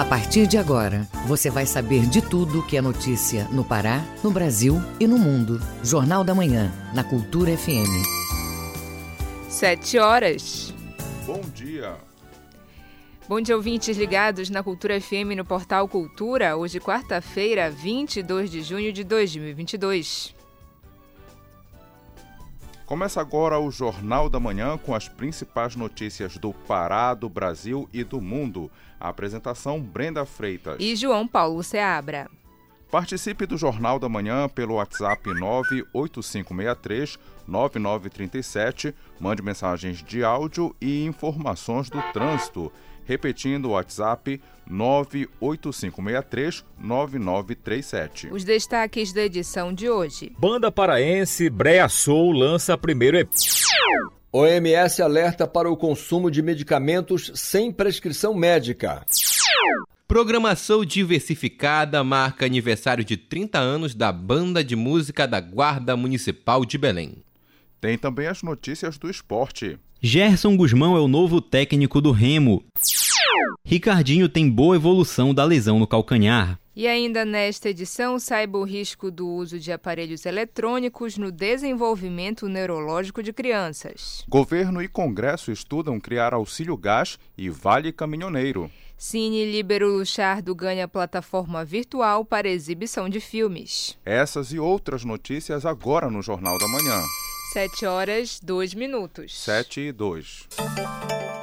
A partir de agora, você vai saber de tudo que é notícia no Pará, no Brasil e no mundo. Jornal da Manhã, na Cultura FM. Sete horas. Bom dia. Bom dia, ouvintes ligados na Cultura FM no Portal Cultura. Hoje, quarta-feira, 22 de junho de 2022. Começa agora o Jornal da Manhã com as principais notícias do Pará, do Brasil e do mundo. A apresentação Brenda Freitas e João Paulo Seabra. Participe do Jornal da Manhã pelo WhatsApp 98563 9937. Mande mensagens de áudio e informações do trânsito. Repetindo o WhatsApp 985639937. Os destaques da edição de hoje. Banda paraense Brea Soul lança primeiro EP. OMS alerta para o consumo de medicamentos sem prescrição médica. Programação diversificada marca aniversário de 30 anos da Banda de Música da Guarda Municipal de Belém. Tem também as notícias do esporte. Gerson Guzmão é o novo técnico do Remo. Ricardinho tem boa evolução da lesão no calcanhar. E ainda nesta edição, saiba o risco do uso de aparelhos eletrônicos no desenvolvimento neurológico de crianças. Governo e Congresso estudam criar auxílio gás e vale caminhoneiro. Cine Libero Luchardo ganha plataforma virtual para exibição de filmes. Essas e outras notícias agora no Jornal da Manhã. 7 horas, 2 minutos. 7 e 2.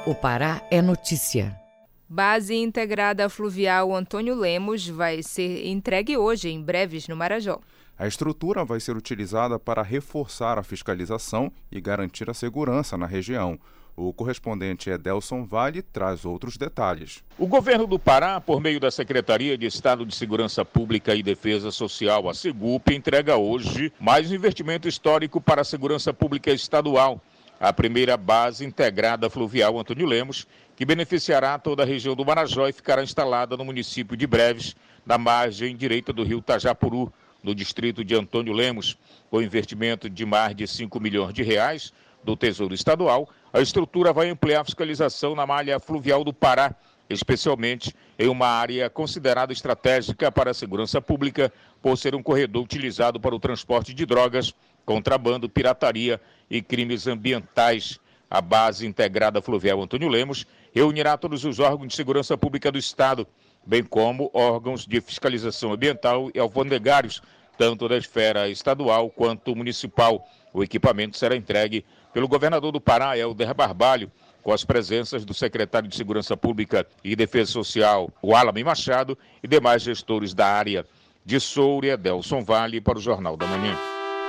O Pará é notícia. Base integrada fluvial Antônio Lemos vai ser entregue hoje, em breves, no Marajó. A estrutura vai ser utilizada para reforçar a fiscalização e garantir a segurança na região. O correspondente Edelson Vale traz outros detalhes. O governo do Pará, por meio da Secretaria de Estado de Segurança Pública e Defesa Social, a SEGUP, entrega hoje mais um investimento histórico para a segurança pública estadual. A primeira base integrada fluvial Antônio Lemos, que beneficiará toda a região do Marajó e ficará instalada no município de Breves, na margem direita do rio Tajapuru, no distrito de Antônio Lemos, com investimento de mais de 5 milhões de reais do Tesouro Estadual, a estrutura vai ampliar a fiscalização na malha fluvial do Pará, especialmente em uma área considerada estratégica para a segurança pública, por ser um corredor utilizado para o transporte de drogas, contrabando, pirataria e crimes ambientais. A base integrada fluvial Antônio Lemos reunirá todos os órgãos de segurança pública do Estado, bem como órgãos de fiscalização ambiental e alfandegários, tanto da esfera estadual quanto municipal. O equipamento será entregue pelo governador do Pará, Helder Barbalho, com as presenças do secretário de Segurança Pública e Defesa Social, o Alame Machado, e demais gestores da área. De Soura, Delson Vale, para o Jornal da Manhã.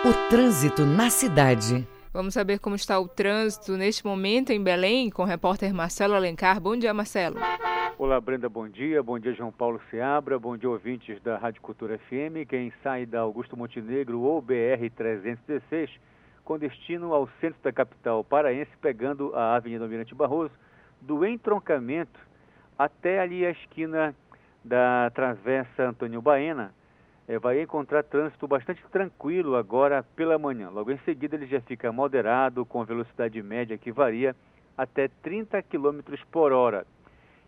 O trânsito na cidade. Vamos saber como está o trânsito neste momento em Belém com o repórter Marcelo Alencar. Bom dia, Marcelo. Olá, Brenda, bom dia. Bom dia, João Paulo Seabra. Bom dia, ouvintes da Rádio Cultura FM. Quem sai da Augusto Montenegro ou BR-316 com destino ao centro da capital paraense, pegando a Avenida Almirante Barroso, do entroncamento até ali a esquina da Travessa Antônio Baena, é, vai encontrar trânsito bastante tranquilo agora pela manhã. Logo em seguida ele já fica moderado, com velocidade média que varia até 30 km por hora.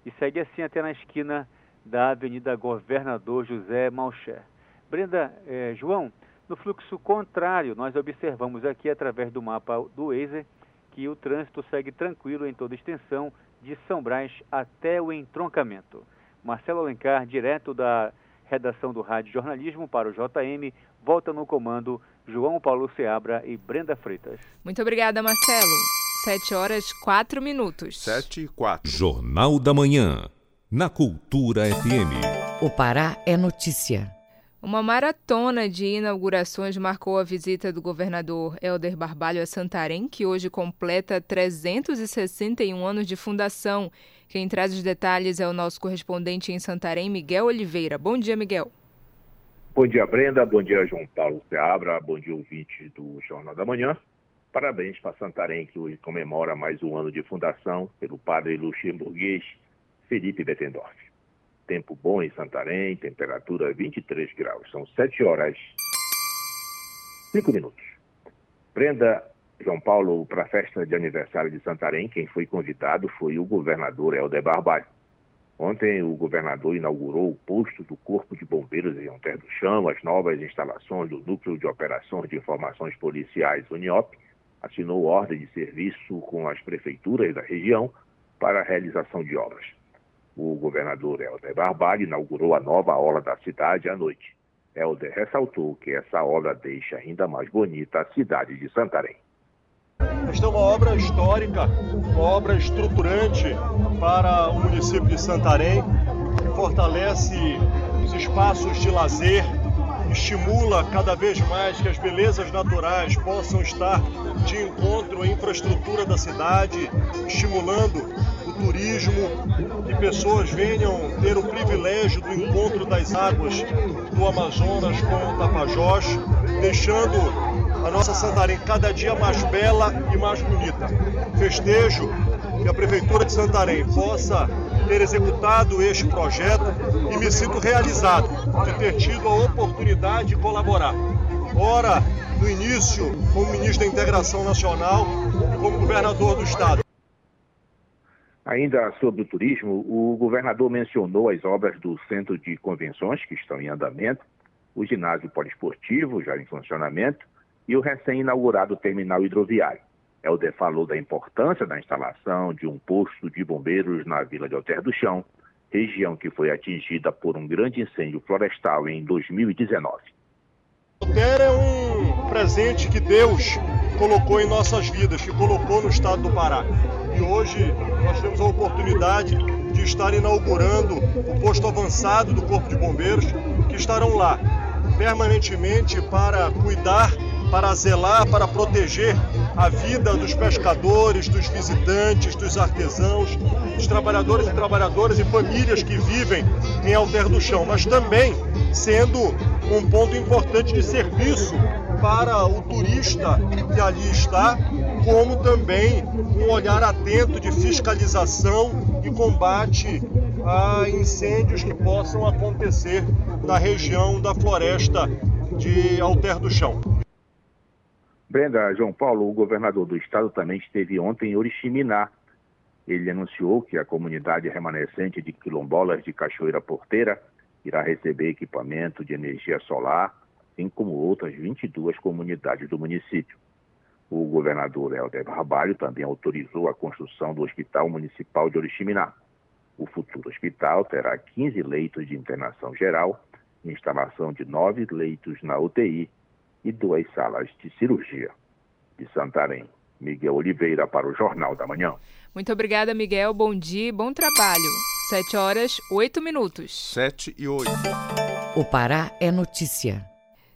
E segue assim até na esquina da Avenida Governador José Malcher. Brenda, é, João, no fluxo contrário, nós observamos aqui através do mapa do Waze que o trânsito segue tranquilo em toda extensão de São Brás até o entroncamento. Marcelo Alencar, direto da redação do Rádio Jornalismo para o JM, volta no comando João Paulo Seabra e Brenda Freitas. Muito obrigada, Marcelo. 7 horas 4 minutos. 7 e 4. Jornal da Manhã, na Cultura FM. O Pará é notícia. Uma maratona de inaugurações marcou a visita do governador Helder Barbalho a Santarém, que hoje completa 361 anos de fundação. Quem traz os detalhes é o nosso correspondente em Santarém, Miguel Oliveira. Bom dia, Miguel. Bom dia, Brenda. Bom dia, João Paulo Seabra. Bom dia, ouvinte do Jornal da Manhã. Parabéns para Santarém, que hoje comemora mais um ano de fundação pelo padre luxemburguês Felipe Bettendorf tempo bom em Santarém, temperatura 23 graus. São 7 horas 5 minutos. Prenda João Paulo para a festa de aniversário de Santarém. Quem foi convidado foi o governador Helder Barbalho. Ontem, o governador inaugurou o posto do Corpo de Bombeiros em Alter do Chão, as novas instalações do Núcleo de Operações de Informações Policiais, UNIOP, assinou ordem de serviço com as prefeituras da região para a realização de obras. O governador Helder Barbalho inaugurou a nova aula da cidade à noite. Helder ressaltou que essa obra deixa ainda mais bonita a cidade de Santarém. Esta é uma obra histórica, uma obra estruturante para o município de Santarém, que fortalece os espaços de lazer, estimula cada vez mais que as belezas naturais possam estar de encontro à infraestrutura da cidade, estimulando o turismo, que pessoas venham ter o privilégio do encontro das águas do Amazonas com o Tapajós, deixando a nossa Santarém cada dia mais bela e mais bonita. Festejo que a Prefeitura de Santarém possa ter executado este projeto e me sinto realizado de ter tido a oportunidade de colaborar. Ora, no início, como ministro da Integração Nacional e como governador do Estado. Ainda sobre o turismo, o governador mencionou as obras do Centro de Convenções, que estão em andamento, o ginásio poliesportivo, já em funcionamento, e o recém-inaugurado terminal hidroviário. Helder falou da importância da instalação de um posto de bombeiros na Vila de Alter do Chão, região que foi atingida por um grande incêndio florestal em 2019. Alter é um presente que Deus colocou em nossas vidas, que colocou no estado do Pará. E hoje nós temos a oportunidade de estar inaugurando o posto avançado do Corpo de Bombeiros, que estarão lá permanentemente para cuidar para zelar, para proteger a vida dos pescadores, dos visitantes, dos artesãos, dos trabalhadores e trabalhadoras e famílias que vivem em Alter do Chão, mas também sendo um ponto importante de serviço para o turista que ali está, como também um olhar atento de fiscalização e combate a incêndios que possam acontecer na região da floresta de Alter do Chão. Brenda, João Paulo, o governador do estado também esteve ontem em Oriximiná. Ele anunciou que a comunidade remanescente de quilombolas de Cachoeira Porteira irá receber equipamento de energia solar, assim como outras 22 comunidades do município. O governador Helder Barbalho também autorizou a construção do Hospital Municipal de Oriximiná. O futuro hospital terá 15 leitos de internação geral, instalação de nove leitos na UTI e duas salas de cirurgia. De Santarém, Miguel Oliveira para o Jornal da Manhã. Muito obrigada, Miguel. Bom dia e bom trabalho. Sete horas, oito minutos. Sete e oito. O Pará é notícia.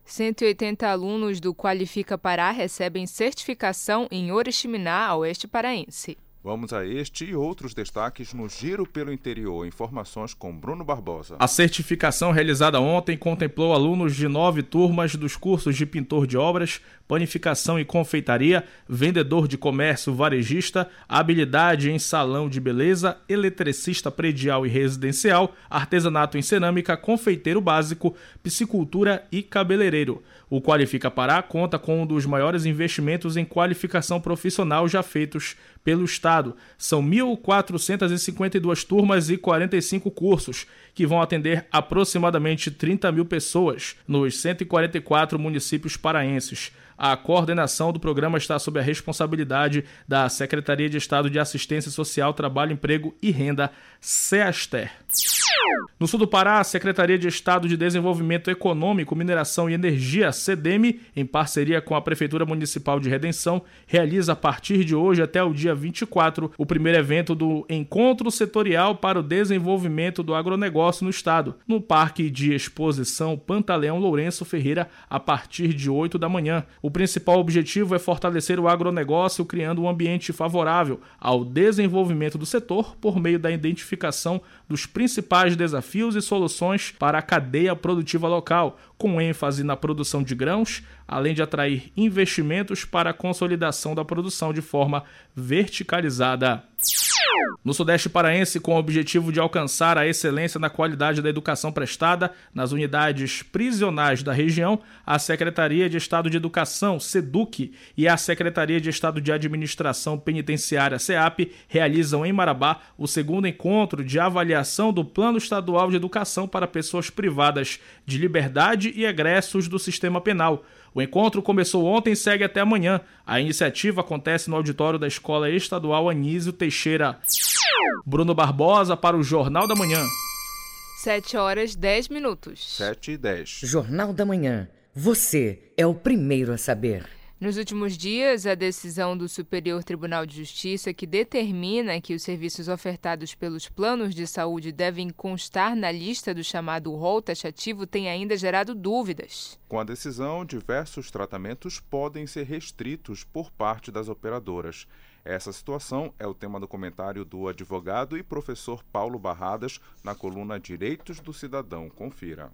180 alunos do Qualifica Pará recebem certificação em Oriximiná, oeste paraense. Vamos a este e outros destaques no Giro pelo Interior. Informações com Bruno Barbosa. A certificação realizada ontem contemplou alunos de nove turmas dos cursos de pintor de obras, panificação e confeitaria, vendedor de comércio varejista, habilidade em salão de beleza, eletricista predial e residencial, artesanato em cerâmica, confeiteiro básico, piscicultura e cabeleireiro. O Qualifica Pará conta com um dos maiores investimentos em qualificação profissional já feitos pelo Estado. São 1.452 turmas e 45 cursos, que vão atender aproximadamente 30 mil pessoas nos 144 municípios paraenses. A coordenação do programa está sob a responsabilidade da Secretaria de Estado de Assistência Social, Trabalho, Emprego e Renda, SEASTER. No sul do Pará, a Secretaria de Estado de Desenvolvimento Econômico, Mineração e Energia, CEDEME, em parceria com a Prefeitura Municipal de Redenção, realiza a partir de hoje até o dia 24 o primeiro evento do Encontro Setorial para o Desenvolvimento do Agronegócio no Estado, no Parque de Exposição Pantaleão Lourenço Ferreira, a partir de 8 da manhã. O principal objetivo é fortalecer o agronegócio, criando um ambiente favorável ao desenvolvimento do setor por meio da identificação dos principais desafios e soluções para a cadeia produtiva local, com ênfase na produção de grãos, além de atrair investimentos para a consolidação da produção de forma verticalizada. No Sudeste Paraense, com o objetivo de alcançar a excelência na qualidade da educação prestada nas unidades prisionais da região, a Secretaria de Estado de Educação, SEDUC, e a Secretaria de Estado de Administração Penitenciária, SEAP, realizam em Marabá o segundo encontro de avaliação do Plano Estadual de Educação para pessoas privadas de liberdade e egressos do sistema penal. O encontro começou ontem e segue até amanhã. A iniciativa acontece no auditório da Escola Estadual Anísio Teixeira. Bruno Barbosa para o Jornal da Manhã. 7 horas 10 minutos. 7 e 10. Jornal da Manhã. Você é o primeiro a saber. Nos últimos dias, a decisão do Superior Tribunal de Justiça que determina que os serviços ofertados pelos planos de saúde devem constar na lista do chamado rol taxativo tem ainda gerado dúvidas. Com a decisão, diversos tratamentos podem ser restritos por parte das operadoras. Essa situação é o tema do comentário do advogado e professor Paulo Barradas na coluna Direitos do Cidadão. Confira.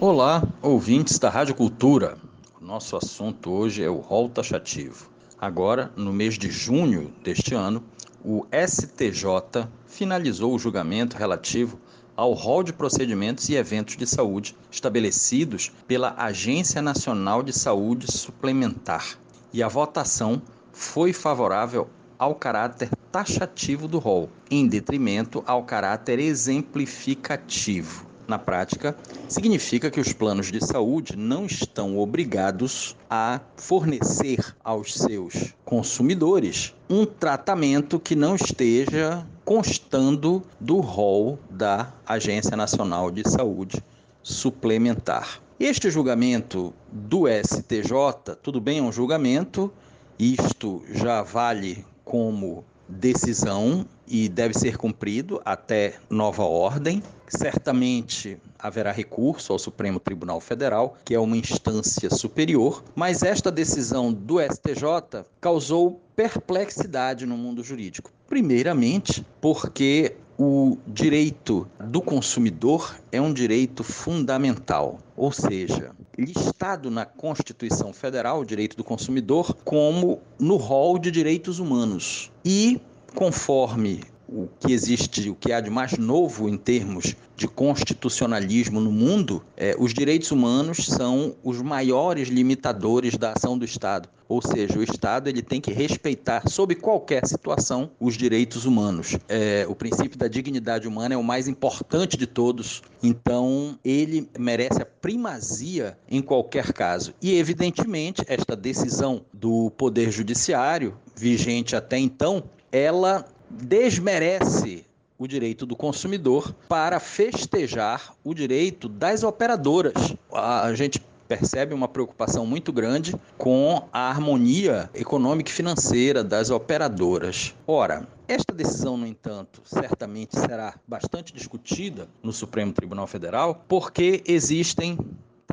Olá, ouvintes da Rádio Cultura. Nosso assunto hoje é o rol taxativo. Agora, no mês de junho deste ano, o STJ finalizou o julgamento relativo ao rol de procedimentos e eventos de saúde estabelecidos pela Agência Nacional de Saúde Suplementar. E a votação foi favorável ao caráter taxativo do rol, em detrimento ao caráter exemplificativo. Na prática, significa que os planos de saúde não estão obrigados a fornecer aos seus consumidores um tratamento que não esteja constando do rol da Agência Nacional de Saúde Suplementar. Este julgamento do STJ, tudo bem, é um julgamento, isto já vale como decisão e deve ser cumprido até nova ordem. Certamente haverá recurso ao Supremo Tribunal Federal, que é uma instância superior, mas esta decisão do STJ causou perplexidade no mundo jurídico. Primeiramente, porque o direito do consumidor é um direito fundamental, ou seja, listado na Constituição Federal, o direito do consumidor, como no rol de direitos humanos. E, conforme o que existe, o que há de mais novo em termos de constitucionalismo no mundo, é, os direitos humanos são os maiores limitadores da ação do Estado. Ou seja, o Estado ele tem que respeitar, sob qualquer situação, os direitos humanos. É, o princípio da dignidade humana é o mais importante de todos, então ele merece a primazia em qualquer caso. E, evidentemente, esta decisão do Poder Judiciário, vigente até então, ela desmerece o direito do consumidor para festejar o direito das operadoras. A gente percebe uma preocupação muito grande com a harmonia econômica e financeira das operadoras. Ora, esta decisão, no entanto, certamente será bastante discutida no Supremo Tribunal Federal, porque existem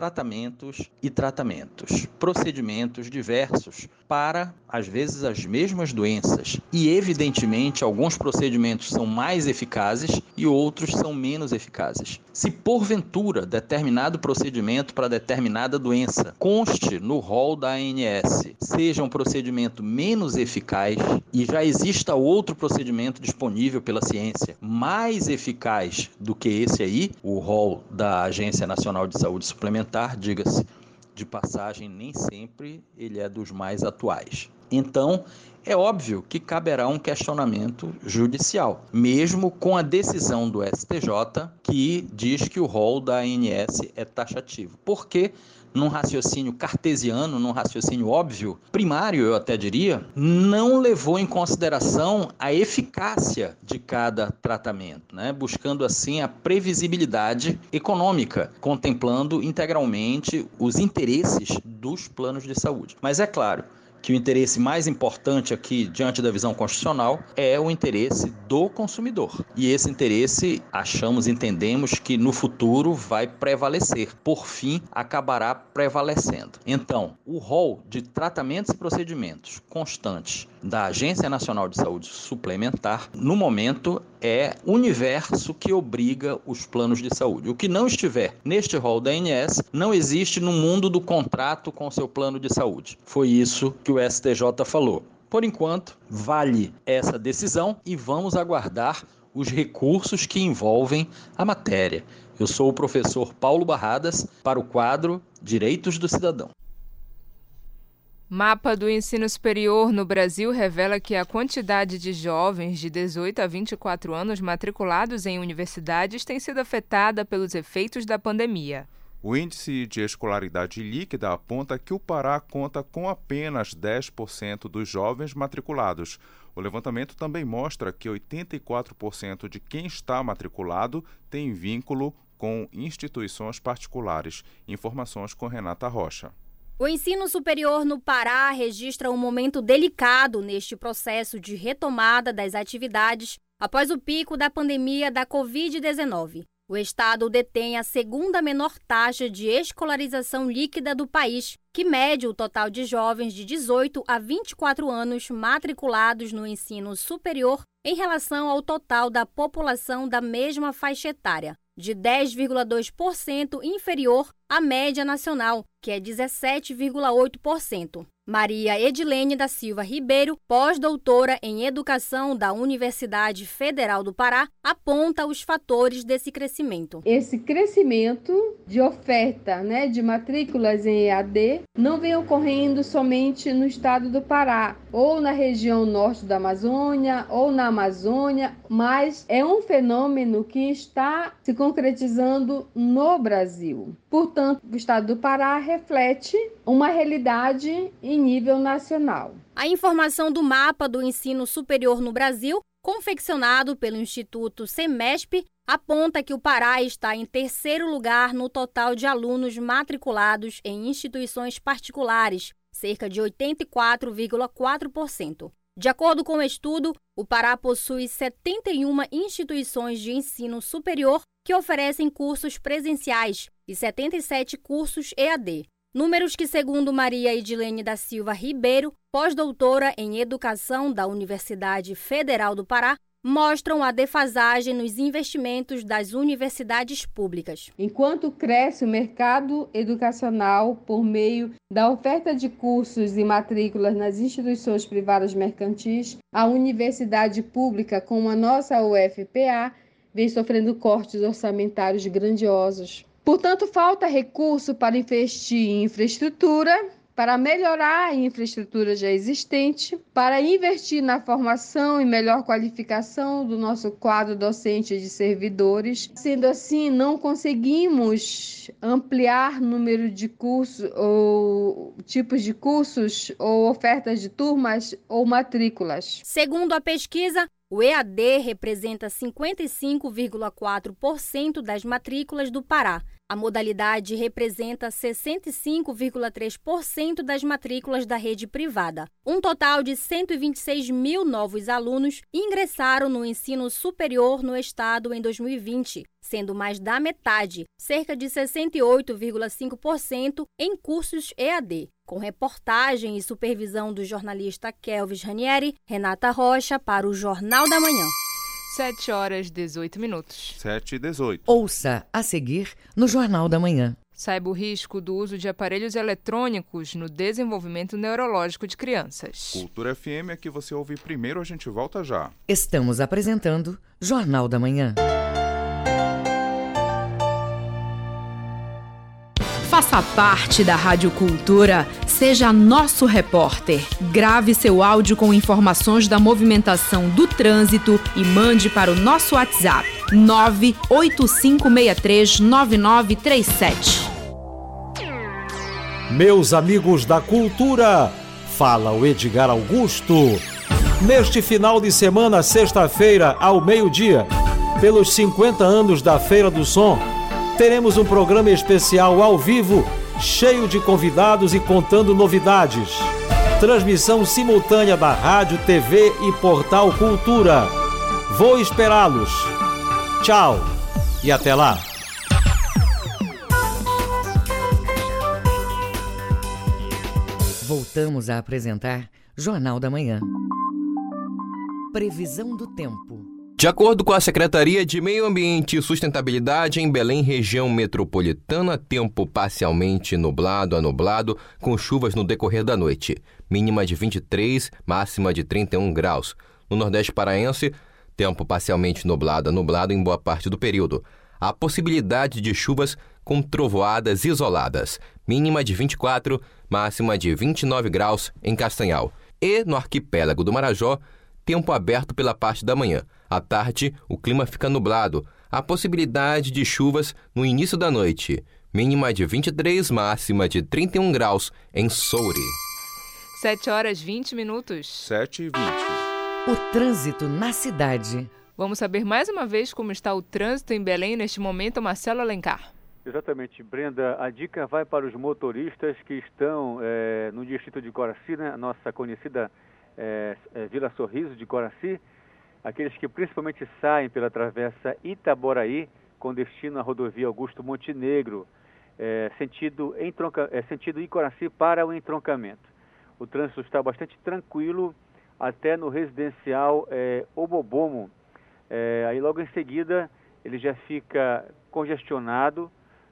tratamentos e tratamentos, procedimentos diversos para, às vezes, as mesmas doenças. E, evidentemente, alguns procedimentos são mais eficazes e outros são menos eficazes. Se porventura determinado procedimento para determinada doença conste no rol da ANS, seja um procedimento menos eficaz e já exista outro procedimento disponível pela ciência mais eficaz do que esse aí, o rol da Agência Nacional de Saúde Suplementar, diga-se de passagem, nem sempre ele é dos mais atuais. Então, é óbvio que caberá um questionamento judicial, mesmo com a decisão do STJ que diz que o rol da ANS é taxativo. Porque num raciocínio cartesiano, num raciocínio óbvio, primário, eu até diria, não levou em consideração a eficácia de cada tratamento, né? buscando assim a previsibilidade econômica, contemplando integralmente os interesses dos planos de saúde. Mas é claro, que o interesse mais importante aqui, diante da visão constitucional, é o interesse do consumidor. E esse interesse, achamos, entendemos que no futuro vai prevalecer. Por fim, acabará prevalecendo. Então, o rol de tratamentos e procedimentos constantes da Agência Nacional de Saúde Suplementar, no momento, é universo que obriga os planos de saúde. O que não estiver neste rol da ANS não existe no mundo do contrato com seu plano de saúde. Foi isso que o STJ falou. Por enquanto, vale essa decisão e vamos aguardar os recursos que envolvem a matéria. Eu sou o professor Paulo Barradas para o quadro Direitos do Cidadão. Mapa do ensino superior no Brasil revela que a quantidade de jovens de 18 a 24 anos matriculados em universidades tem sido afetada pelos efeitos da pandemia. O índice de escolaridade líquida aponta que o Pará conta com apenas 10% dos jovens matriculados. O levantamento também mostra que 84% de quem está matriculado tem vínculo com instituições particulares. Informações com Renata Rocha. O ensino superior no Pará registra um momento delicado neste processo de retomada das atividades após o pico da pandemia da Covid-19. O estado detém a segunda menor taxa de escolarização líquida do país, que mede o total de jovens de 18 a 24 anos matriculados no ensino superior em relação ao total da população da mesma faixa etária, de 10,2% inferior à média nacional, que é 17,8%. Maria Edilene da Silva Ribeiro, pós-doutora em Educação da Universidade Federal do Pará, aponta os fatores desse crescimento. Esse crescimento de oferta né, de matrículas em EAD não vem ocorrendo somente no estado do Pará, ou na região norte da Amazônia, ou na Amazônia, mas é um fenômeno que está se concretizando no Brasil. Portanto, o estado do Pará reflete uma realidade em nível nacional. A informação do mapa do ensino superior no Brasil, confeccionado pelo Instituto Semesp, aponta que o Pará está em terceiro lugar no total de alunos matriculados em instituições particulares, cerca de 84,4%. De acordo com o estudo, o Pará possui 71 instituições de ensino superior que oferecem cursos presenciais e 77 cursos EAD. Números que, segundo Maria Edilene da Silva Ribeiro, pós-doutora em Educação da Universidade Federal do Pará, mostram a defasagem nos investimentos das universidades públicas. Enquanto cresce o mercado educacional por meio da oferta de cursos e matrículas nas instituições privadas mercantis, a universidade pública, como a nossa UFPA, vem sofrendo cortes orçamentários grandiosos. Portanto, falta recurso para investir em infraestrutura, para melhorar a infraestrutura já existente, para investir na formação e melhor qualificação do nosso quadro docente de servidores. Sendo assim, não conseguimos ampliar número de cursos ou tipos de cursos ou ofertas de turmas ou matrículas. Segundo a pesquisa, o EAD representa 55,4% das matrículas do Pará. A modalidade representa 65,3% das matrículas da rede privada. Um total de 126 mil novos alunos ingressaram no ensino superior no estado em 2020, sendo mais da metade, cerca de 68,5%, em cursos EAD. Com reportagem e supervisão do jornalista Kelvis Ranieri, Renata Rocha para o Jornal da Manhã. 7 horas 18 minutos. 7 e 18. Ouça a seguir no Jornal da Manhã. Saiba o risco do uso de aparelhos eletrônicos no desenvolvimento neurológico de crianças. Cultura FM é que você ouve primeiro, a gente volta já. Estamos apresentando Jornal da Manhã. Faça parte da Rádio Cultura, seja nosso repórter. Grave seu áudio com informações da movimentação do trânsito e mande para o nosso WhatsApp 985639937. Meus amigos da cultura, fala o Edgar Augusto. Neste final de semana, sexta-feira, ao meio-dia, pelos 50 anos da Feira do Som, teremos um programa especial ao vivo, cheio de convidados e contando novidades. Transmissão simultânea da Rádio, TV e Portal Cultura. Vou esperá-los. Tchau e até lá. Voltamos a apresentar Jornal da Manhã. Previsão do tempo. De acordo com a Secretaria de Meio Ambiente e Sustentabilidade, em Belém, região metropolitana, tempo parcialmente nublado a nublado, com chuvas no decorrer da noite. Mínima de 23, máxima de 31 graus. No Nordeste Paraense, tempo parcialmente nublado a nublado em boa parte do período. Há possibilidade de chuvas com trovoadas isoladas. Mínima de 24, máxima de 29 graus em Castanhal. E no arquipélago do Marajó, tempo aberto pela parte da manhã. À tarde, o clima fica nublado. Há possibilidade de chuvas no início da noite. Mínima de 23, máxima de 31 graus em Soure. 7 horas 20 minutos. 7 e 20. O trânsito na cidade. Vamos saber mais uma vez como está o trânsito em Belém neste momento, Marcelo Alencar. Exatamente, Brenda. A dica vai para os motoristas que estão é, no distrito de Coraci, né, a nossa conhecida é, é, Vila Sorriso de Coraci aqueles que principalmente saem pela travessa Itaboraí, com destino à rodovia Augusto Montenegro, é, sentido, entronca, é, sentido Icoraci para o entroncamento. O trânsito está bastante tranquilo até no residencial é, Obobomo. É, aí logo em seguida ele já fica congestionado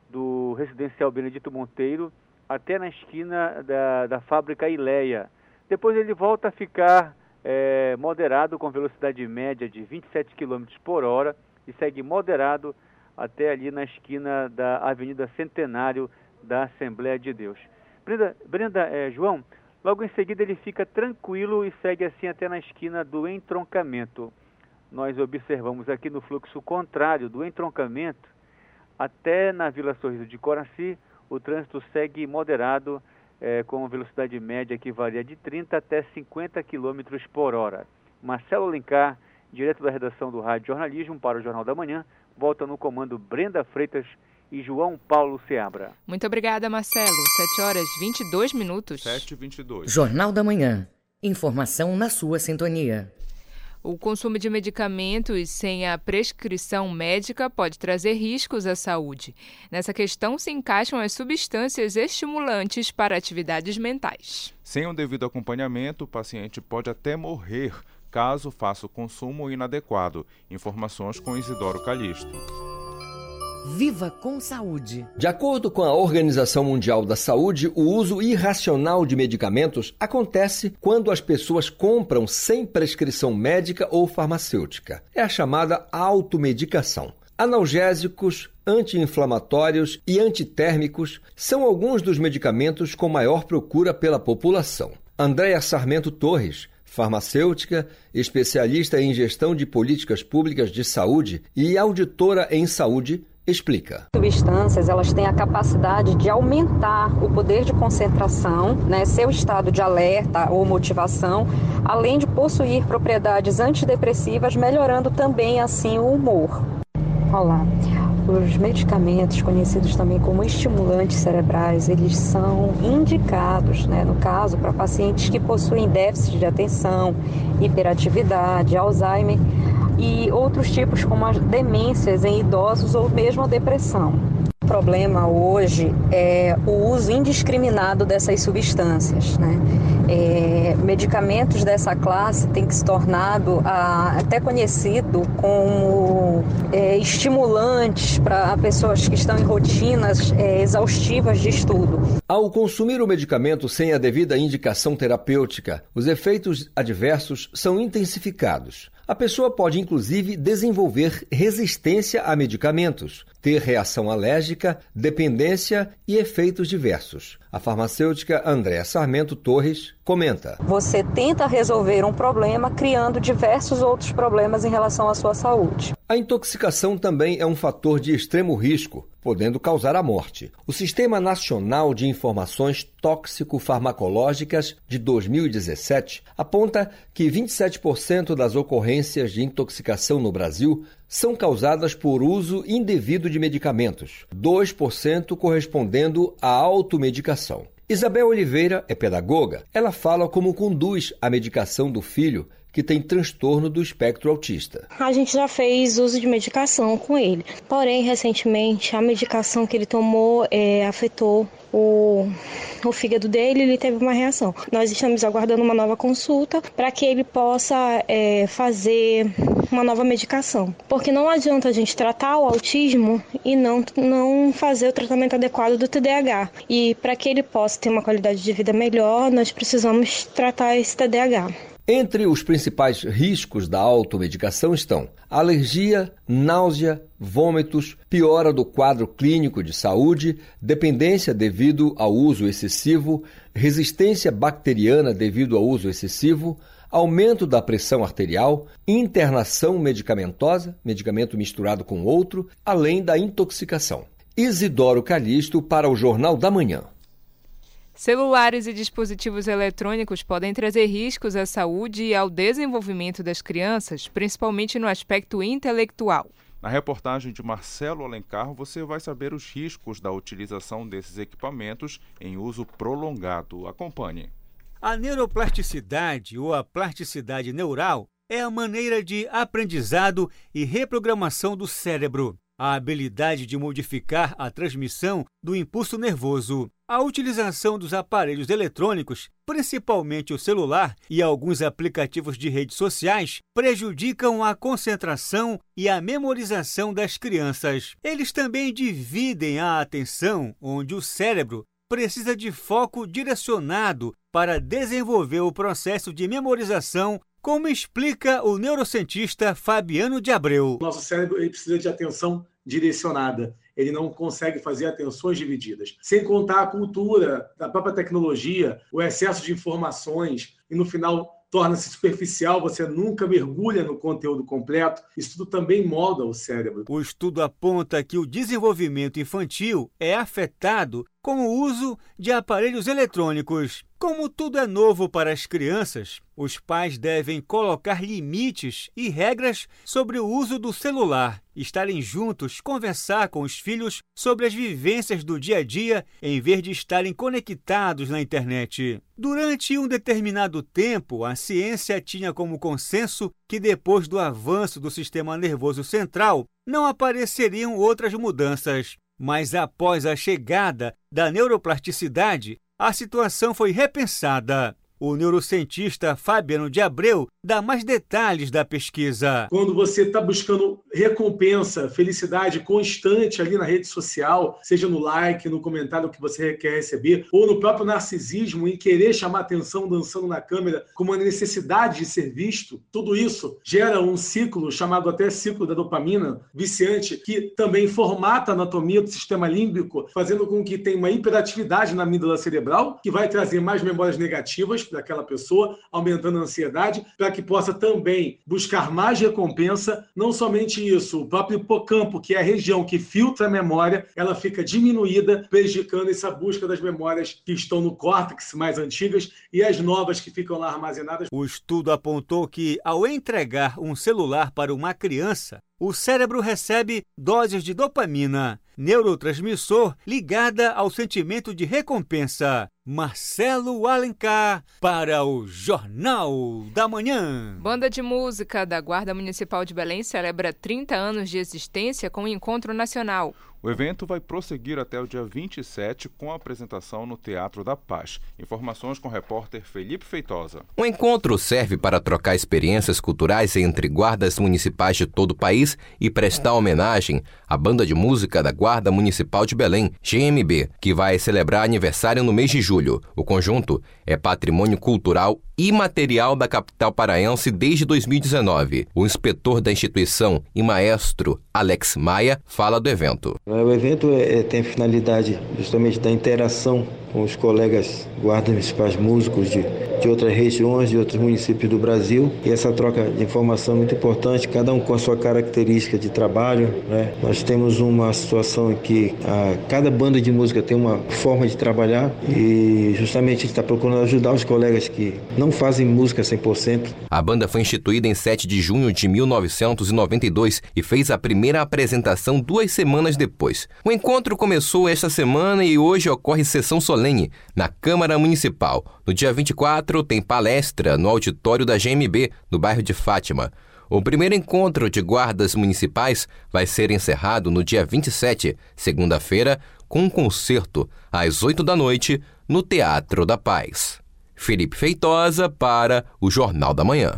do residencial Benedito Monteiro até na esquina da, da fábrica Ileia. Depois ele volta a ficar é, moderado com velocidade média de 27 km por hora e segue moderado até ali na esquina da Avenida Centenário da Assembleia de Deus. Brenda, Brenda é, João, logo em seguida ele fica tranquilo e segue assim até na esquina do entroncamento. Nós observamos aqui no fluxo contrário do entroncamento até na Vila Sorriso de Coraci, o trânsito segue moderado é, com velocidade média que varia de 30 até 50 km por hora. Marcelo Alencar, direto da redação do Rádio Jornalismo para o Jornal da Manhã, volta no comando Brenda Freitas e João Paulo Seabra. Muito obrigada, Marcelo. 7 horas 22 minutos. 7 e 22. Jornal da Manhã. Informação na sua sintonia. O consumo de medicamentos sem a prescrição médica pode trazer riscos à saúde. Nessa questão se encaixam as substâncias estimulantes para atividades mentais. Sem o devido acompanhamento, o paciente pode até morrer caso faça o consumo inadequado. Informações com Isidoro Calixto. Viva com saúde. De acordo com a Organização Mundial da Saúde, o uso irracional de medicamentos acontece quando as pessoas compram sem prescrição médica ou farmacêutica. É a chamada automedicação. Analgésicos, anti-inflamatórios e antitérmicos são alguns dos medicamentos com maior procura pela população. Andréa Sarmento Torres, farmacêutica, especialista em gestão de políticas públicas de saúde e auditora em saúde, explica. Substâncias, elas têm a capacidade de aumentar o poder de concentração, né, seu estado de alerta ou motivação, além de possuir propriedades antidepressivas, melhorando também assim o humor. Olá. Os medicamentos, conhecidos também como estimulantes cerebrais, eles são indicados, né, no caso, para pacientes que possuem déficit de atenção, hiperatividade, Alzheimer, e outros tipos como as demências em idosos ou mesmo a depressão. O problema hoje é o uso indiscriminado dessas substâncias. Né? É, medicamentos dessa classe têm que se tornado a, até conhecido como é, estimulantes para pessoas que estão em rotinas é, exaustivas de estudo. Ao consumir o medicamento sem a devida indicação terapêutica, os efeitos adversos são intensificados. A pessoa pode inclusive desenvolver resistência a medicamentos, ter reação alérgica, dependência e efeitos diversos. A farmacêutica Andréa Sarmento Torres comenta: Você tenta resolver um problema criando diversos outros problemas em relação à sua saúde. A intoxicação também é um fator de extremo risco, podendo causar a morte. O Sistema Nacional de Informações Tóxico-Farmacológicas de 2017 aponta que 27% das ocorrências de intoxicação no Brasil são causadas por uso indevido de medicamentos, 2% correspondendo à automedicação. Isabel Oliveira é pedagoga. Ela fala como conduz a medicação do filho que tem transtorno do espectro autista. A gente já fez uso de medicação com ele, porém, recentemente, a medicação que ele tomou é, afetou o o, fígado dele, ele teve uma reação. Nós estamos aguardando uma nova consulta para que ele possa é, fazer uma nova medicação. Porque não adianta a gente tratar o autismo e não, não fazer o tratamento adequado do TDAH. E para que ele possa ter uma qualidade de vida melhor, nós precisamos tratar esse TDAH. Entre os principais riscos da automedicação estão alergia, náusea, vômitos, piora do quadro clínico de saúde, dependência devido ao uso excessivo, resistência bacteriana devido ao uso excessivo, aumento da pressão arterial, internação medicamentosa, medicamento misturado com outro, além da intoxicação. Isidoro Calixto para o Jornal da Manhã. Celulares e dispositivos eletrônicos podem trazer riscos à saúde e ao desenvolvimento das crianças, principalmente no aspecto intelectual. Na reportagem de Marcelo Alencar, você vai saber os riscos da utilização desses equipamentos em uso prolongado. Acompanhe. A neuroplasticidade ou a plasticidade neural é a maneira de aprendizado e reprogramação do cérebro a habilidade de modificar a transmissão do impulso nervoso. A utilização dos aparelhos eletrônicos, principalmente o celular e alguns aplicativos de redes sociais, prejudicam a concentração e a memorização das crianças. Eles também dividem a atenção, onde o cérebro precisa de foco direcionado para desenvolver o processo de memorização como explica o neurocientista Fabiano de Abreu. Nosso cérebro precisa de atenção direcionada. Ele não consegue fazer atenções divididas. Sem contar a cultura da própria tecnologia, o excesso de informações e, no final, torna-se superficial, você nunca mergulha no conteúdo completo. Isso tudo também molda o cérebro. O estudo aponta que o desenvolvimento infantil é afetado com o uso de aparelhos eletrônicos. Como tudo é novo para as crianças, os pais devem colocar limites e regras sobre o uso do celular, estarem juntos, conversar com os filhos sobre as vivências do dia a dia, em vez de estarem conectados na internet. Durante um determinado tempo, a ciência tinha como consenso que depois do avanço do sistema nervoso central, não apareceriam outras mudanças. Mas após a chegada da neuroplasticidade, a situação foi repensada. O neurocientista Fabiano de Abreu dá mais detalhes da pesquisa. Quando você está buscando recompensa, felicidade constante ali na rede social, seja no like, no comentário que você quer receber, ou no próprio narcisismo em querer chamar atenção dançando na câmera com uma necessidade de ser visto, tudo isso gera um ciclo chamado até ciclo da dopamina viciante, que também formata a anatomia do sistema límbico, fazendo com que tenha uma hiperatividade na amígdala cerebral, que vai trazer mais memórias negativas daquela pessoa, aumentando a ansiedade, para que possa também buscar mais recompensa. Não somente isso, o próprio hipocampo, que é a região que filtra a memória, ela fica diminuída, prejudicando essa busca das memórias que estão no córtex mais antigas e as novas que ficam lá armazenadas. O estudo apontou que, ao entregar um celular para uma criança, o cérebro recebe doses de dopamina, neurotransmissor ligada ao sentimento de recompensa. Marcelo Alencar para o Jornal da Manhã. Banda de música da Guarda Municipal de Belém celebra 30 anos de existência com o encontro nacional. O evento vai prosseguir até o dia 27 com a apresentação no Teatro da Paz. Informações com o repórter Felipe Feitosa. O encontro serve para trocar experiências culturais entre guardas municipais de todo o país e prestar homenagem à banda de música da Guarda Municipal de Belém, GMB, que vai celebrar aniversário no mês de julho. O conjunto é patrimônio cultural imaterial da capital paraense desde 2019. O inspetor da instituição e maestro Alex Maia fala do evento. O evento é, tem a finalidade justamente da interação com os colegas guardas municipais músicos de, de outras regiões, de outros municípios do Brasil. E essa troca de informação é muito importante, cada um com a sua característica de trabalho. Né? Nós temos uma situação em que a, cada banda de música tem uma forma de trabalhar e justamente a gente está procurando ajudar os colegas que não fazem música 100%. A banda foi instituída em 7 de junho de 1992 e fez a primeira apresentação duas semanas depois. O encontro começou esta semana e hoje ocorre sessão solene na Câmara Municipal. No dia 24 tem palestra no auditório da GMB, no bairro de Fátima. O primeiro encontro de guardas municipais vai ser encerrado no dia 27, segunda-feira, com um concerto às 8 da noite no Teatro da Paz. Felipe Feitosa para o Jornal da Manhã.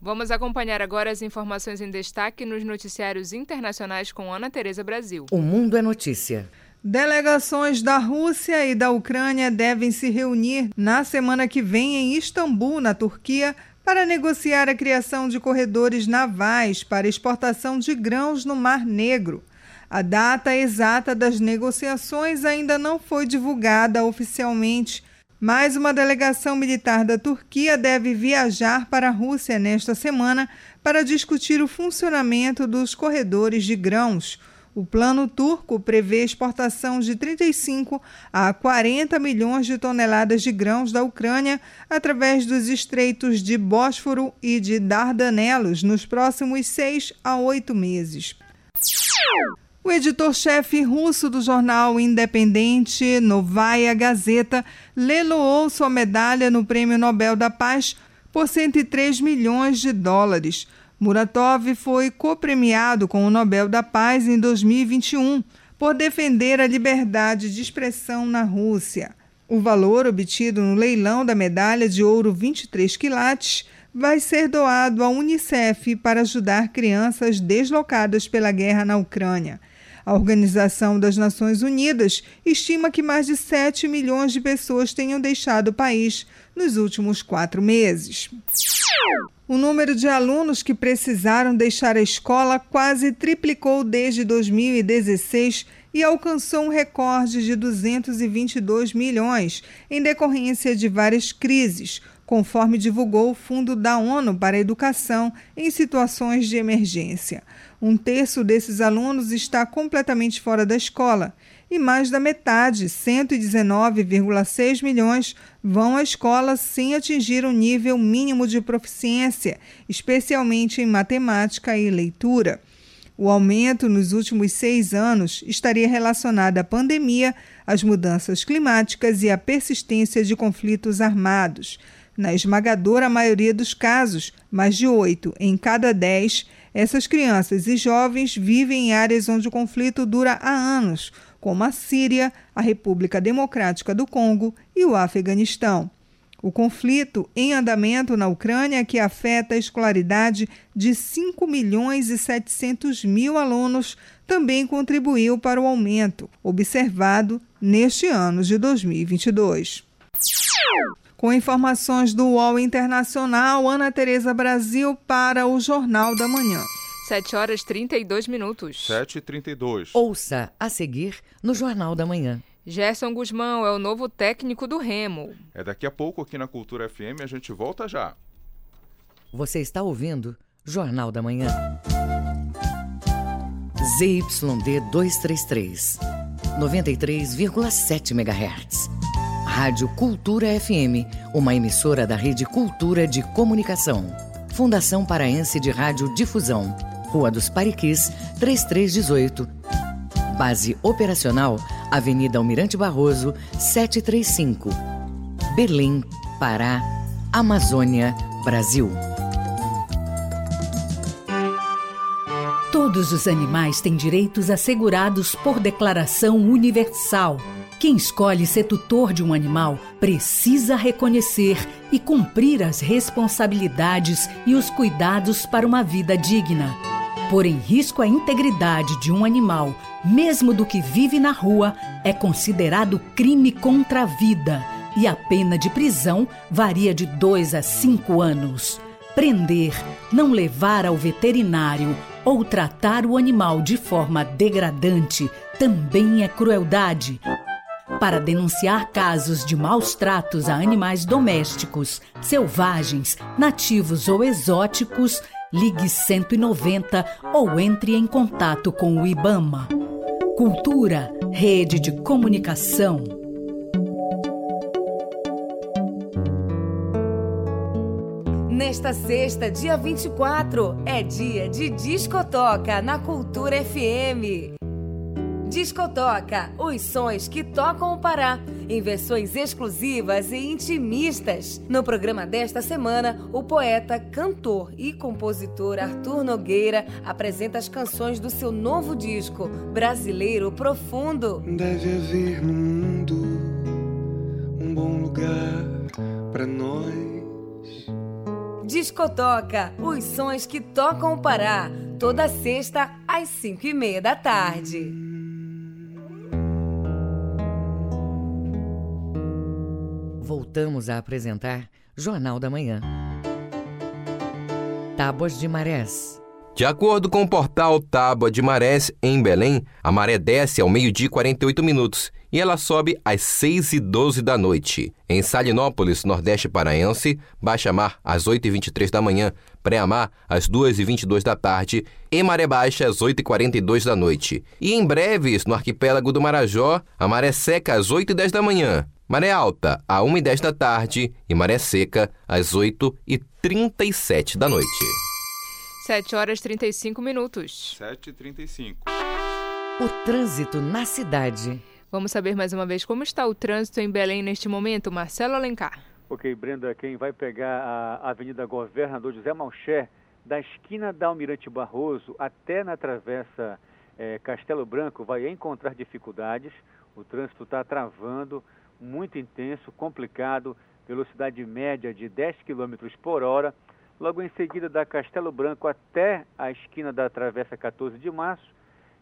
Vamos acompanhar agora as informações em destaque nos noticiários internacionais com Ana Tereza Brasil. O Mundo é Notícia. Delegações da Rússia e da Ucrânia devem se reunir na semana que vem em Istambul, na Turquia, para negociar a criação de corredores navais para exportação de grãos no Mar Negro. A data exata das negociações ainda não foi divulgada oficialmente, mas uma delegação militar da Turquia deve viajar para a Rússia nesta semana para discutir o funcionamento dos corredores de grãos. O plano turco prevê exportação de 35 a 40 milhões de toneladas de grãos da Ucrânia através dos estreitos de Bósforo e de Dardanelos nos próximos seis a oito meses. O editor-chefe russo do jornal independente Novaya Gazeta leiloou sua medalha no Prêmio Nobel da Paz por 103 milhões de dólares. Muratov foi copremiado com o Nobel da Paz em 2021 por defender a liberdade de expressão na Rússia. O valor obtido no leilão da medalha de ouro 23 quilates vai ser doado à Unicef para ajudar crianças deslocadas pela guerra na Ucrânia. A Organização das Nações Unidas estima que mais de 7 milhões de pessoas tenham deixado o país nos últimos quatro meses. O número de alunos que precisaram deixar a escola quase triplicou desde 2016 e alcançou um recorde de 222 milhões, em decorrência de várias crises, conforme divulgou o Fundo da ONU para a Educação em Situações de Emergência. Um terço desses alunos está completamente fora da escola e mais da metade, 119,6 milhões, vão à escola sem atingir o um nível mínimo de proficiência, especialmente em matemática e leitura. O aumento nos últimos seis anos estaria relacionado à pandemia, às mudanças climáticas e à persistência de conflitos armados. Na esmagadora maioria dos casos, mais de oito em cada dez, essas crianças e jovens vivem em áreas onde o conflito dura há anos, como a Síria, a República Democrática do Congo e o Afeganistão. O conflito em andamento na Ucrânia, que afeta a escolaridade de 5 milhões e 700 mil alunos, também contribuiu para o aumento observado neste ano de 2022. Com informações do UOL Internacional, Ana Tereza Brasil para o Jornal da Manhã. 7 horas 32 minutos. 7 e 32. Ouça a seguir no Jornal da Manhã. Gerson Guzmão é o novo técnico do Remo. É daqui a pouco aqui na Cultura FM, a gente volta já. Você está ouvindo Jornal da Manhã. ZYD 233, 93,7 MHz. Rádio Cultura FM, uma emissora da Rede Cultura de Comunicação. Fundação Paraense de Rádio Difusão. Rua dos Pariquis, 3318. Base operacional, Avenida Almirante Barroso, 735. Belém, Pará, Amazônia, Brasil. Todos os animais têm direitos assegurados por declaração universal quem escolhe ser tutor de um animal precisa reconhecer e cumprir as responsabilidades e os cuidados para uma vida digna. Pôr em risco a integridade de um animal, mesmo do que vive na rua, é considerado crime contra a vida e a pena de prisão varia de 2 a 5 anos. Prender, não levar ao veterinário ou tratar o animal de forma degradante também é crueldade. Para denunciar casos de maus tratos a animais domésticos, selvagens, nativos ou exóticos, ligue 190 ou entre em contato com o IBAMA. Cultura, rede de comunicação. Nesta sexta, dia 24, é dia de discotoca na Cultura FM. Discotoca, os sons que tocam o Pará, em versões exclusivas e intimistas. No programa desta semana, o poeta, cantor e compositor Arthur Nogueira apresenta as canções do seu novo disco, Brasileiro Profundo. Deve haver no mundo um bom lugar para nós. Discotoca, os sons que tocam o Pará, toda sexta às cinco e meia da tarde. Voltamos a apresentar Jornal da Manhã. Tábuas de Marés. De acordo com o portal Tábua de Marés, em Belém, a maré desce ao meio-dia e 48 minutos e ela sobe às 6 e 12 da noite. Em Salinópolis, Nordeste Paraense, baixa mar às 8 e 23 da manhã, pré-mar às 2 e 22 da tarde e maré baixa às 8 e 42 da noite. E em breves, no arquipélago do Marajó, a maré seca às 8 e 10 da manhã, maré alta às 1 e 10 da tarde e maré seca às 8 e 37 da noite. 7 horas 35 minutos. 7 e 35 O trânsito na cidade. Vamos saber mais uma vez como está o trânsito em Belém neste momento. Marcelo Alencar. Ok, Brenda, quem vai pegar a Avenida Governador José Malcher, da esquina da Almirante Barroso até na travessa eh, Castelo Branco, vai encontrar dificuldades. O trânsito está travando, muito intenso, complicado, velocidade média de 10 km por hora. Logo em seguida, da Castelo Branco até a esquina da Travessa 14 de Março,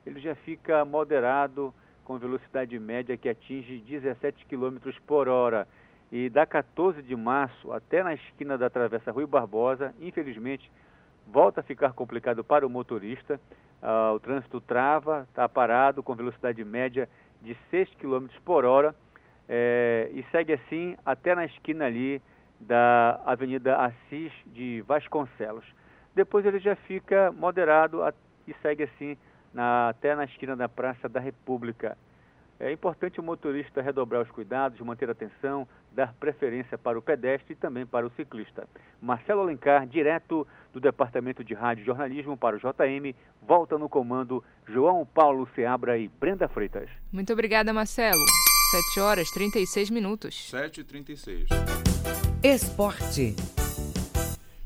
ele já fica moderado, com velocidade média que atinge 17 km por hora. E da 14 de março até na esquina da Travessa Rui Barbosa, infelizmente, volta a ficar complicado para o motorista. Ah, o trânsito trava, está parado com velocidade média de 6 km por hora é, e segue assim até na esquina ali da Avenida Assis de Vasconcelos. Depois ele já fica moderado e segue assim na, até na esquina da Praça da República. É importante o motorista redobrar os cuidados, manter a atenção, dar preferência para o pedestre e também para o ciclista. Marcelo Alencar, direto do Departamento de Rádio e Jornalismo para o JM, volta no comando João Paulo Seabra e Brenda Freitas. Muito obrigada, Marcelo. 7 horas 36 minutos. 7 e 36 Esporte.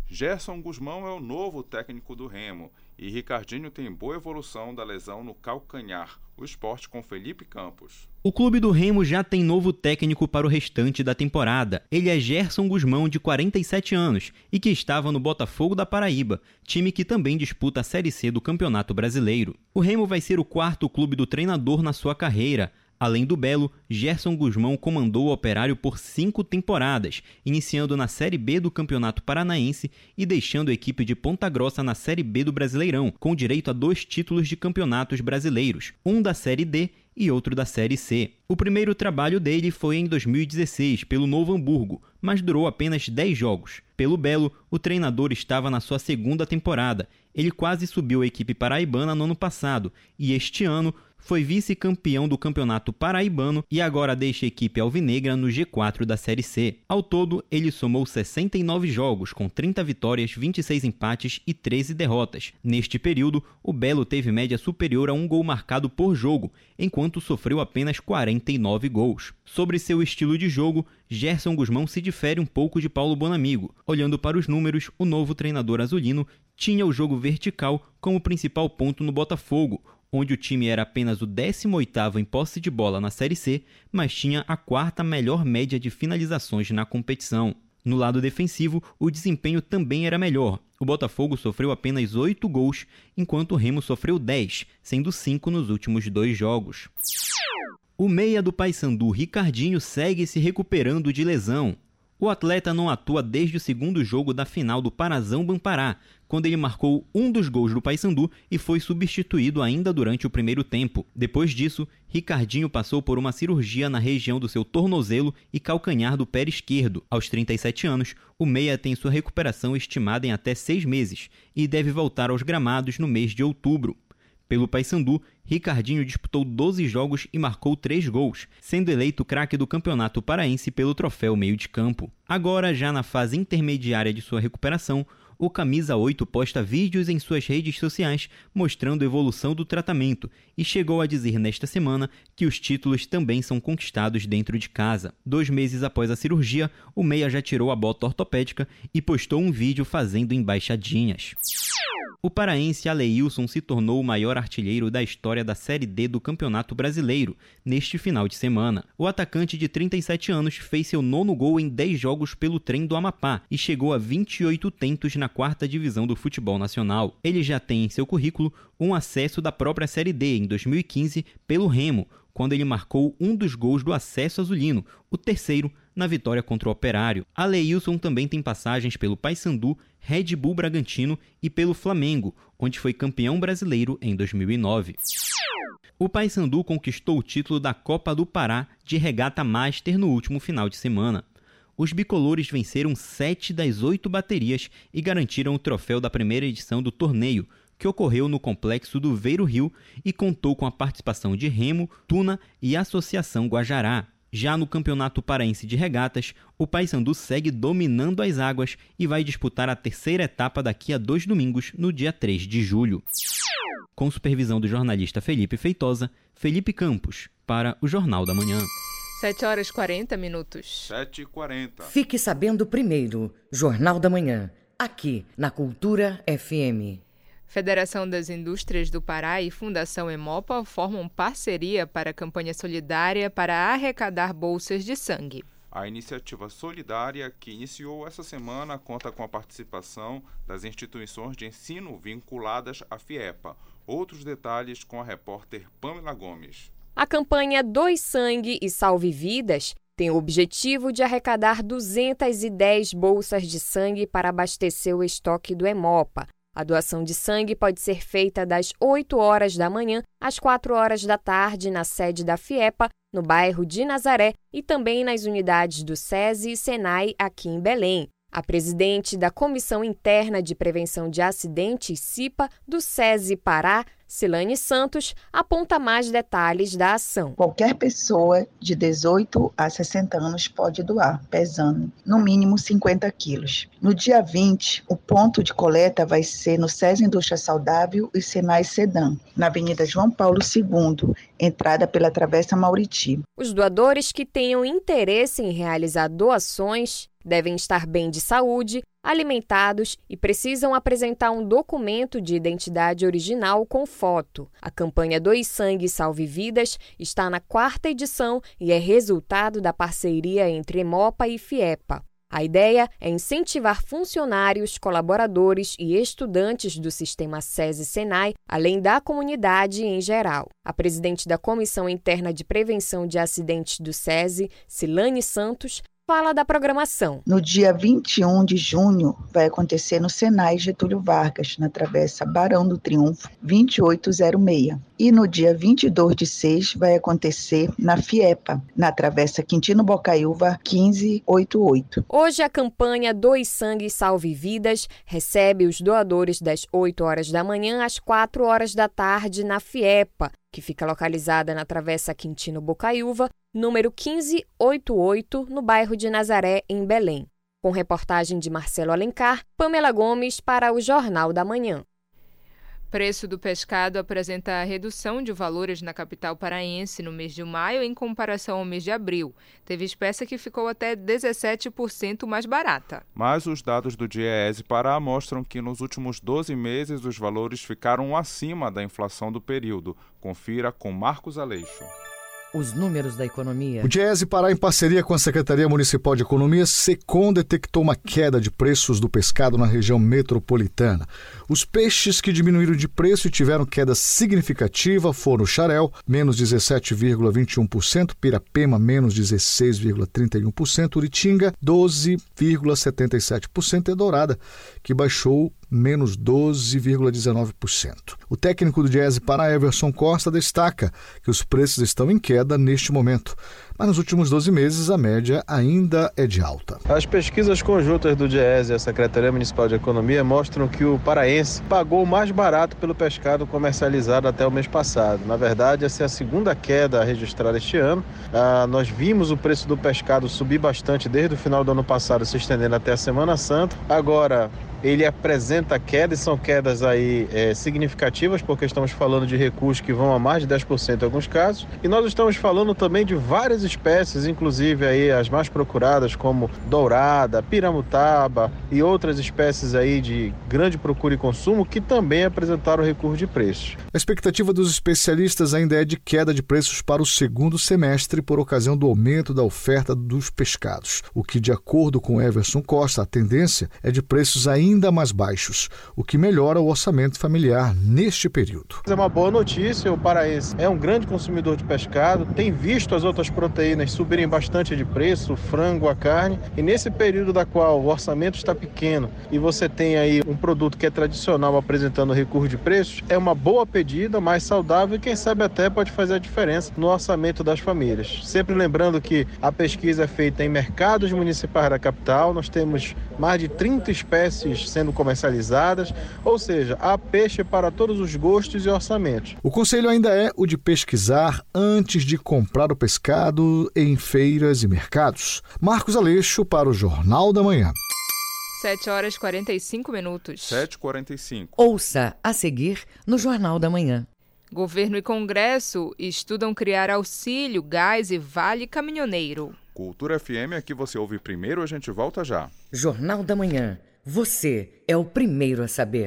Gerson Guzmão é o novo técnico do Remo e Ricardinho tem boa evolução da lesão no calcanhar. O esporte com Felipe Campos. O clube do Remo já tem novo técnico para o restante da temporada. Ele é Gerson Guzmão, de 47 anos, e que estava no Botafogo da Paraíba, time que também disputa a Série C do Campeonato Brasileiro. O Remo vai ser o quarto clube do treinador na sua carreira. Além do Belo, Gerson Guzmão comandou o Operário por cinco temporadas, iniciando na Série B do Campeonato Paranaense e deixando a equipe de Ponta Grossa na Série B do Brasileirão, com direito a dois títulos de campeonatos brasileiros, um da Série D e outro da Série C. O primeiro trabalho dele foi em 2016, pelo Novo Hamburgo, mas durou apenas 10 jogos. Pelo Belo, o treinador estava na sua segunda temporada. Ele quase subiu a equipe paraibana no ano passado e este ano foi vice-campeão do Campeonato Paraibano e agora deixa a equipe alvinegra no G4 da Série C. Ao todo, ele somou 69 jogos, com 30 vitórias, 26 empates e 13 derrotas. Neste período, o Belo teve média superior a um gol marcado por jogo, enquanto sofreu apenas 49 gols. Sobre seu estilo de jogo, Gerson Guzmão se difere um pouco de Paulo Bonamigo. Olhando para os números, o novo treinador azulino tinha o jogo vertical como principal ponto no Botafogo, onde o time era apenas o 18º em posse de bola na Série C, mas tinha a quarta melhor média de finalizações na competição. No lado defensivo, o desempenho também era melhor. O Botafogo sofreu apenas 8 gols, enquanto o Remo sofreu 10, sendo 5 nos últimos dois jogos. O meia do Paysandu, Ricardinho, segue se recuperando de lesão. O atleta não atua desde o segundo jogo da final do Parazão Bampará, quando ele marcou um dos gols do Paysandu e foi substituído ainda durante o primeiro tempo. Depois disso, Ricardinho passou por uma cirurgia na região do seu tornozelo e calcanhar do pé esquerdo. Aos 37 anos, o meia tem sua recuperação estimada em até seis meses e deve voltar aos gramados no mês de outubro. Pelo Paysandu, Ricardinho disputou 12 jogos e marcou 3 gols, sendo eleito craque do Campeonato Paraense pelo troféu meio de campo. Agora, já na fase intermediária de sua recuperação, o Camisa 8 posta vídeos em suas redes sociais mostrando a evolução do tratamento e chegou a dizer nesta semana que os títulos também são conquistados dentro de casa. Dois meses após a cirurgia, o Meia já tirou a bota ortopédica e postou um vídeo fazendo embaixadinhas. O paraense Aleilson se tornou o maior artilheiro da história da Série D do Campeonato Brasileiro neste final de semana. O atacante de 37 anos fez seu nono gol em 10 jogos pelo trem do Amapá e chegou a 28 tentos na quarta divisão do futebol nacional. Ele já tem em seu currículo um acesso da própria Série D em 2015 pelo Remo, quando ele marcou um dos gols do acesso azulino, o terceiro na vitória contra o Operário. Aleilson também tem passagens pelo Paysandu, Red Bull Bragantino e pelo Flamengo, onde foi campeão brasileiro em 2009. O Paysandu conquistou o título da Copa do Pará de regata Master no último final de semana. Os bicolores venceram sete das oito baterias e garantiram o troféu da primeira edição do torneio, que ocorreu no complexo do Veiro Rio e contou com a participação de Remo, Tuna e Associação Guajará. Já no Campeonato Paraense de Regatas, o Paysandu segue dominando as águas e vai disputar a terceira etapa daqui a dois domingos, no dia 3 de julho. Com supervisão do jornalista Felipe Feitosa, Felipe Campos, para o Jornal da Manhã. 7 horas 40 minutos. 7 e 40. Fique sabendo primeiro, Jornal da Manhã, aqui na Cultura FM. Federação das Indústrias do Pará e Fundação Emopa formam parceria para a campanha solidária para arrecadar bolsas de sangue. A iniciativa solidária, que iniciou essa semana, conta com a participação das instituições de ensino vinculadas à FIEPA. Outros detalhes com a repórter Pamela Gomes. A campanha Dois Sangue e Salve Vidas tem o objetivo de arrecadar 210 bolsas de sangue para abastecer o estoque do Emopa. A doação de sangue pode ser feita das 8 horas da manhã às 4 horas da tarde na sede da FIEPA, no bairro de Nazaré, e também nas unidades do SESI e SENAI aqui em Belém. A presidente da Comissão Interna de Prevenção de Acidentes, CIPA, do SESI Pará, Silane Santos aponta mais detalhes da ação. Qualquer pessoa de 18 a 60 anos pode doar, pesando no mínimo 50 quilos. No dia 20, o ponto de coleta vai ser no SES Indústria Saudável e Senai Sedan, na Avenida João Paulo II, entrada pela Travessa Mauriti. Os doadores que tenham interesse em realizar doações devem estar bem de saúde, alimentados e precisam apresentar um documento de identidade original com foto. A campanha Dois Sangue Salve Vidas está na quarta edição e é resultado da parceria entre Emopa e Fiepa. A ideia é incentivar funcionários, colaboradores e estudantes do sistema SESI Senai, além da comunidade em geral. A presidente da Comissão Interna de Prevenção de Acidentes do SESI, Silane Santos, fala da programação. No dia 21 de junho, vai acontecer no Senai Getúlio Vargas, na Travessa Barão do Triunfo, 2806. E no dia 22 de 6, vai acontecer na FIEPA, na Travessa Quintino Bocaiúva, 1588. Hoje, a campanha Dois Sangue Salve Vidas recebe os doadores das 8 horas da manhã às 4 horas da tarde na FIEPA, que fica localizada na Travessa Quintino Bocaiúva, número 1588, no bairro de Nazaré, em Belém. Com reportagem de Marcelo Alencar, Pamela Gomes para o Jornal da Manhã. Preço do pescado apresenta redução de valores na capital paraense no mês de maio em comparação ao mês de abril. Teve espécie que ficou até 17% mais barata. Mas os dados do DIEESE Pará mostram que nos últimos 12 meses os valores ficaram acima da inflação do período. Confira com Marcos Aleixo. Os números da economia. O Diese Pará, em parceria com a Secretaria Municipal de Economia, SECOM, detectou uma queda de preços do pescado na região metropolitana. Os peixes que diminuíram de preço e tiveram queda significativa foram o xarel, menos 17,21%, pirapema, menos 16,31%, uritinga, 12,77% e dourada, que baixou menos 12,19%. O técnico do Diese Pará, Everson Costa, destaca que os preços estão em queda neste momento. Mas nos últimos 12 meses a média ainda é de alta. As pesquisas conjuntas do DIES e a Secretaria Municipal de Economia mostram que o paraense pagou mais barato pelo pescado comercializado até o mês passado. Na verdade, essa é a segunda queda registrada este ano. Ah, nós vimos o preço do pescado subir bastante desde o final do ano passado, se estendendo até a Semana Santa. Agora, ele apresenta quedas, são quedas aí é, significativas, porque estamos falando de recursos que vão a mais de 10% em alguns casos. E nós estamos falando também de várias espécies, inclusive aí as mais procuradas, como dourada, piramutaba e outras espécies aí de grande procura e consumo, que também apresentaram recurso de preços. A expectativa dos especialistas ainda é de queda de preços para o segundo semestre por ocasião do aumento da oferta dos pescados, o que, de acordo com Everson Costa, a tendência é de preços ainda ainda mais baixos, o que melhora o orçamento familiar neste período. É uma boa notícia, o paraense é um grande consumidor de pescado, tem visto as outras proteínas subirem bastante de preço, o frango, a carne, e nesse período da qual o orçamento está pequeno e você tem aí um produto que é tradicional apresentando recurso de preços, é uma boa pedida, mais saudável e quem sabe até pode fazer a diferença no orçamento das famílias. Sempre lembrando que a pesquisa é feita em mercados municipais da capital, nós temos mais de 30 espécies sendo comercializadas, ou seja, há peixe para todos os gostos e orçamentos. O conselho ainda é o de pesquisar antes de comprar o pescado em feiras e mercados. Marcos Aleixo para o Jornal da Manhã. 7 horas e 45 minutos. 7h45. Ouça a seguir no Jornal da Manhã. Governo e Congresso estudam criar auxílio, gás e vale caminhoneiro. Cultura FM, aqui você ouve primeiro, a gente volta já. Jornal da Manhã. Você é o primeiro a saber.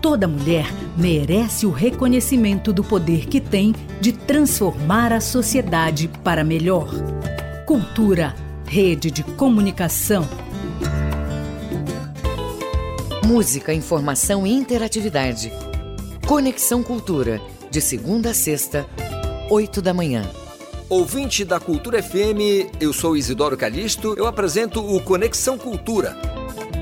Toda mulher merece o reconhecimento do poder que tem de transformar a sociedade para melhor. Cultura, rede de comunicação. Música, informação e interatividade. Conexão Cultura, de segunda a sexta, oito da manhã. Ouvinte da Cultura FM, eu sou Isidoro Calixto, eu apresento o Conexão Cultura.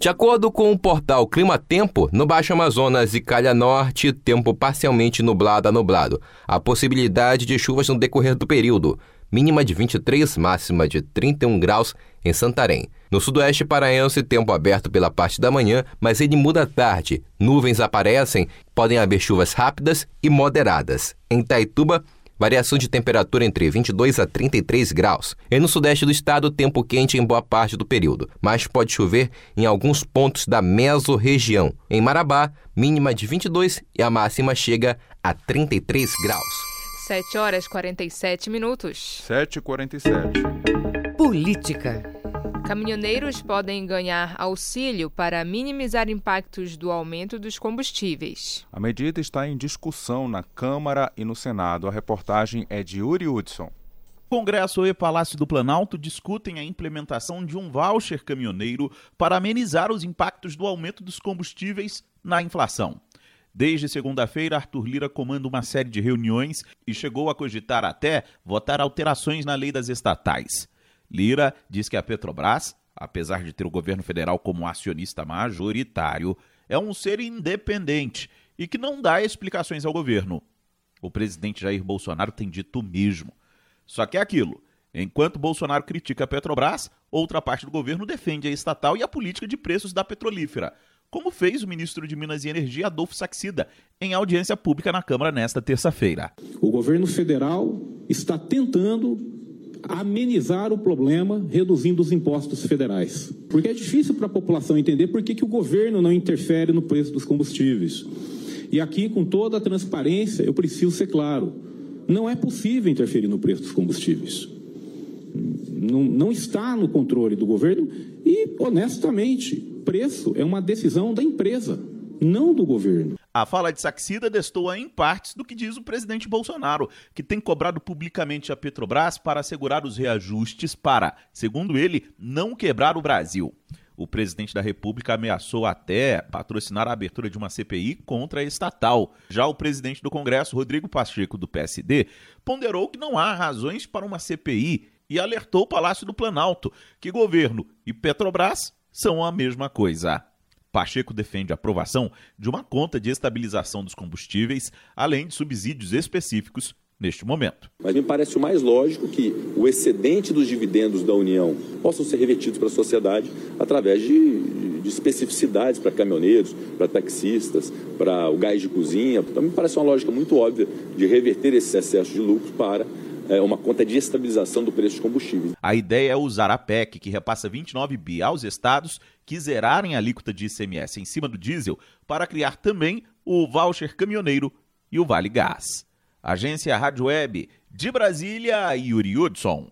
De acordo com o portal Clima Tempo, no Baixo Amazonas e Calha Norte, tempo parcialmente nublado a nublado. A possibilidade de chuvas no decorrer do período. Mínima de 23, máxima de 31 graus em Santarém. No sudoeste paraense, tempo aberto pela parte da manhã, mas ele muda à tarde. Nuvens aparecem, podem haver chuvas rápidas e moderadas. Em Taituba, variação de temperatura entre 22 a 33 graus. E no sudeste do estado, tempo quente em boa parte do período, mas pode chover em alguns pontos da mesorregião. Em Marabá, mínima de 22 e a máxima chega a 33 graus. 7 horas 47 minutos. 7h47. Política. Caminhoneiros podem ganhar auxílio para minimizar impactos do aumento dos combustíveis. A medida está em discussão na Câmara e no Senado. A reportagem é de Yuri Hudson. Congresso e Palácio do Planalto discutem a implementação de um voucher caminhoneiro para amenizar os impactos do aumento dos combustíveis na inflação. Desde segunda-feira, Arthur Lira comanda uma série de reuniões e chegou a cogitar até votar alterações na lei das estatais. Lira diz que a Petrobras, apesar de ter o governo federal como acionista majoritário, é um ser independente e que não dá explicações ao governo. O presidente Jair Bolsonaro tem dito o mesmo. Só que é aquilo. Enquanto Bolsonaro critica a Petrobras, outra parte do governo defende a estatal e a política de preços da petrolífera, como fez o ministro de Minas e Energia, Adolfo Saxida, em audiência pública na Câmara nesta terça-feira. O governo federal está tentando amenizar o problema reduzindo os impostos federais. Porque é difícil para a população entender por que, que o governo não interfere no preço dos combustíveis. E aqui, com toda a transparência, eu preciso ser claro: não é possível interferir no preço dos combustíveis. Não, não está no controle do governo e, honestamente, preço é uma decisão da empresa, não do governo. A fala de Saxida destoa em partes do que diz o presidente Bolsonaro, que tem cobrado publicamente a Petrobras para assegurar os reajustes para, segundo ele, não quebrar o Brasil. O presidente da República ameaçou até patrocinar a abertura de uma CPI contra a estatal. Já o presidente do Congresso, Rodrigo Pacheco, do PSD, ponderou que não há razões para uma CPI e alertou o Palácio do Planalto que governo e Petrobras são a mesma coisa. Pacheco defende a aprovação de uma conta de estabilização dos combustíveis, além de subsídios específicos neste momento. Mas me parece o mais lógico que o excedente dos dividendos da União possam ser revertidos para a sociedade através de, de especificidades para caminhoneiros, para taxistas, para o gás de cozinha. Então me parece uma lógica muito óbvia de reverter esse excesso de lucro para é, uma conta de estabilização do preço de combustíveis. A ideia é usar a PEC, que repassa 29 bi aos estados que zerarem a alíquota de ICMS em cima do diesel, para criar também o voucher caminhoneiro e o Vale Gás. Agência Rádio Web de Brasília, Yuri Hudson.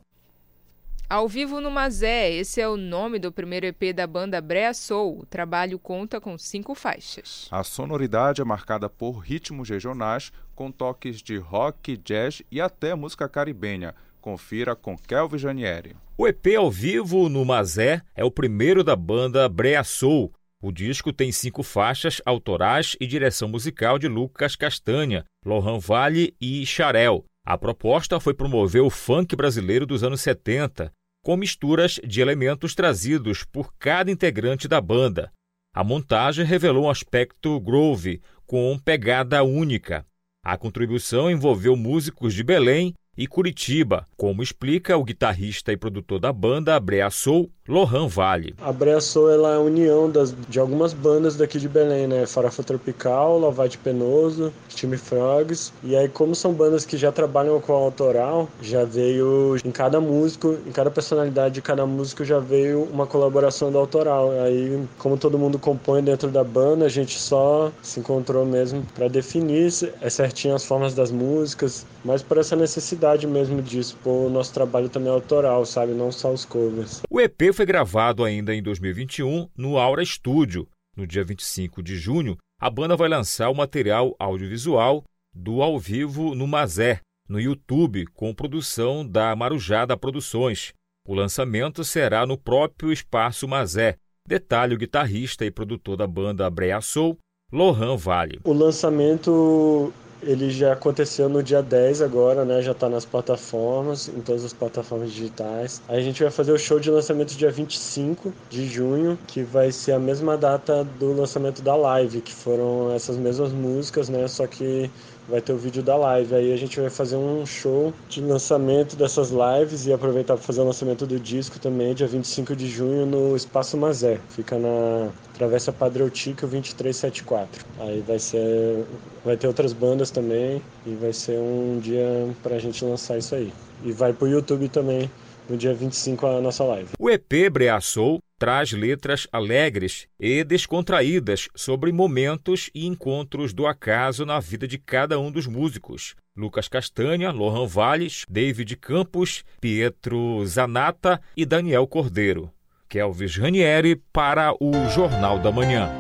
Ao vivo no Mazé, esse é o nome do primeiro EP da banda Brea Soul. O trabalho conta com cinco faixas. A sonoridade é marcada por ritmos regionais, com toques de rock, jazz e até música caribenha. Confira com Kelvin Janieri. O EP ao vivo no Mazé é o primeiro da banda Brea Soul. O disco tem cinco faixas autorais e direção musical de Lucas Castanha, Lohan Vale e Charel. A proposta foi promover o funk brasileiro dos anos 70, com misturas de elementos trazidos por cada integrante da banda. A montagem revelou um aspecto groove, com pegada única. A contribuição envolveu músicos de Belém e Curitiba, como explica o guitarrista e produtor da banda Brea Soul, Lohan Vale. A Brea Soul ela é a união das, de algumas bandas daqui de Belém, né? Farofa Tropical, Lavate Penoso, Time Frogs. E aí, como são bandas que já trabalham com autoral, já veio em cada músico, em cada personalidade de cada músico já veio uma colaboração do autoral. Aí, como todo mundo compõe dentro da banda, a gente só se encontrou mesmo para definir é certinho as formas das músicas, mas por essa necessidade mesmo disso, pô, o nosso trabalho também é autoral, sabe? Não só os covers. O EP foi gravado ainda em 2021 no Aura Studio. No dia 25 de junho, a banda vai lançar o material audiovisual do Ao Vivo no Mazé, no YouTube, com produção da Marujada Produções. O lançamento será no próprio Espaço Mazé. Detalhe o guitarrista e produtor da banda Brea Soul, Lohan Vale. O lançamento ele já aconteceu no dia 10 agora, né? Já tá nas plataformas, em todas as plataformas digitais. Aí a gente vai fazer o show de lançamento dia 25 de junho, que vai ser a mesma data do lançamento da live, que foram essas mesmas músicas, né? Só que vai ter o vídeo da live. Aí a gente vai fazer um show de lançamento dessas lives e aproveitar para fazer o lançamento do disco também, dia 25 de junho, no Espaço Mazé. Fica na Travessa Padre Outico 2374. Aí vai ser. Vai ter outras bandas também e vai ser um dia para a gente lançar isso aí. E vai pro YouTube também no dia 25 a nossa live. O EP Breaçou traz letras alegres e descontraídas sobre momentos e encontros do acaso na vida de cada um dos músicos. Lucas Castanha, Lohan Valles, David Campos, Pietro Zanata e Daniel Cordeiro. Kelvis Ranieri para o Jornal da Manhã.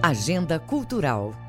Agenda Cultural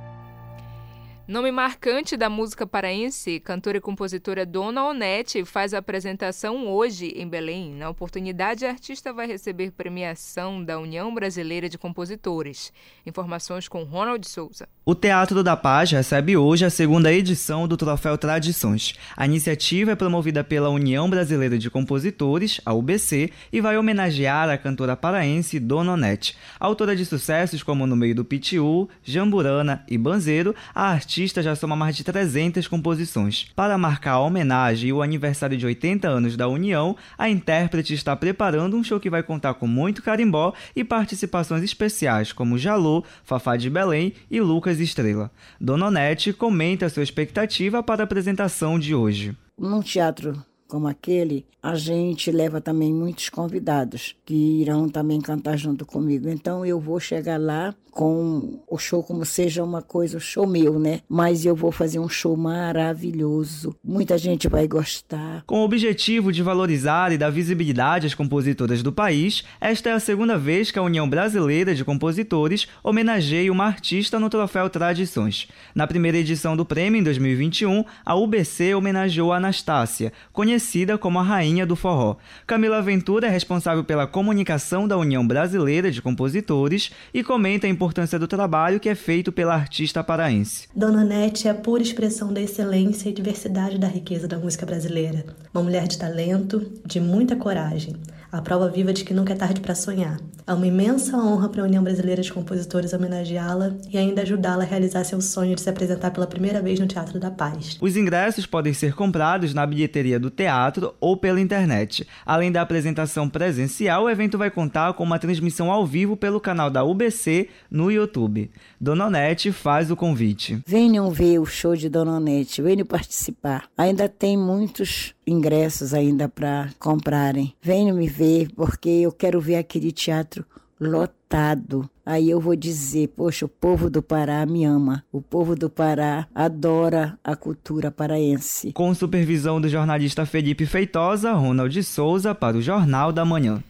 Nome marcante da música paraense, cantora e compositora Dona Onete faz a apresentação hoje em Belém. Na oportunidade, a artista vai receber premiação da União Brasileira de Compositores. Informações com Ronald Souza. O Teatro da Paz recebe hoje a segunda edição do Troféu Tradições. A iniciativa é promovida pela União Brasileira de Compositores, a UBC, e vai homenagear a cantora paraense Dona Onete. Autora de sucessos como No Meio do Pitiu, Jamburana e Banzeiro, a artista já soma mais de 300 composições. Para marcar a homenagem e o aniversário de 80 anos da União, a intérprete está preparando um show que vai contar com muito carimbó e participações especiais como Jalô, Fafá de Belém e Lucas Estrela. Dona Onete comenta sua expectativa para a apresentação de hoje. Num teatro como aquele, a gente leva também muitos convidados que irão também cantar junto comigo. Então eu vou chegar lá com o show como seja uma coisa, show meu, né? Mas eu vou fazer um show maravilhoso. Muita gente vai gostar. Com o objetivo de valorizar e dar visibilidade às compositoras do país, esta é a segunda vez que a União Brasileira de Compositores homenageia uma artista no troféu Tradições. Na primeira edição do prêmio, em 2021, a UBC homenageou a Anastácia, conhecida como a Rainha do Forró. Camila Ventura é responsável pela comunicação da União Brasileira de Compositores e comenta a importância do trabalho que é feito pela artista paraense. Dona Nete é a pura expressão da excelência e diversidade da riqueza da música brasileira. Uma mulher de talento, de muita coragem a prova viva de que nunca é tarde para sonhar. É uma imensa honra para a União Brasileira de Compositores homenageá-la e ainda ajudá-la a realizar seu sonho de se apresentar pela primeira vez no Teatro da Paz. Os ingressos podem ser comprados na bilheteria do teatro ou pela internet. Além da apresentação presencial, o evento vai contar com uma transmissão ao vivo pelo canal da UBC no YouTube. Dona Onete faz o convite. Venham ver o show de Dona Onete, venham participar. Ainda tem muitos ingressos ainda para comprarem. Venham me ver, porque eu quero ver aquele teatro lotado. Aí eu vou dizer, poxa, o povo do Pará me ama. O povo do Pará adora a cultura paraense. Com supervisão do jornalista Felipe Feitosa, Ronald Souza para o Jornal da Manhã.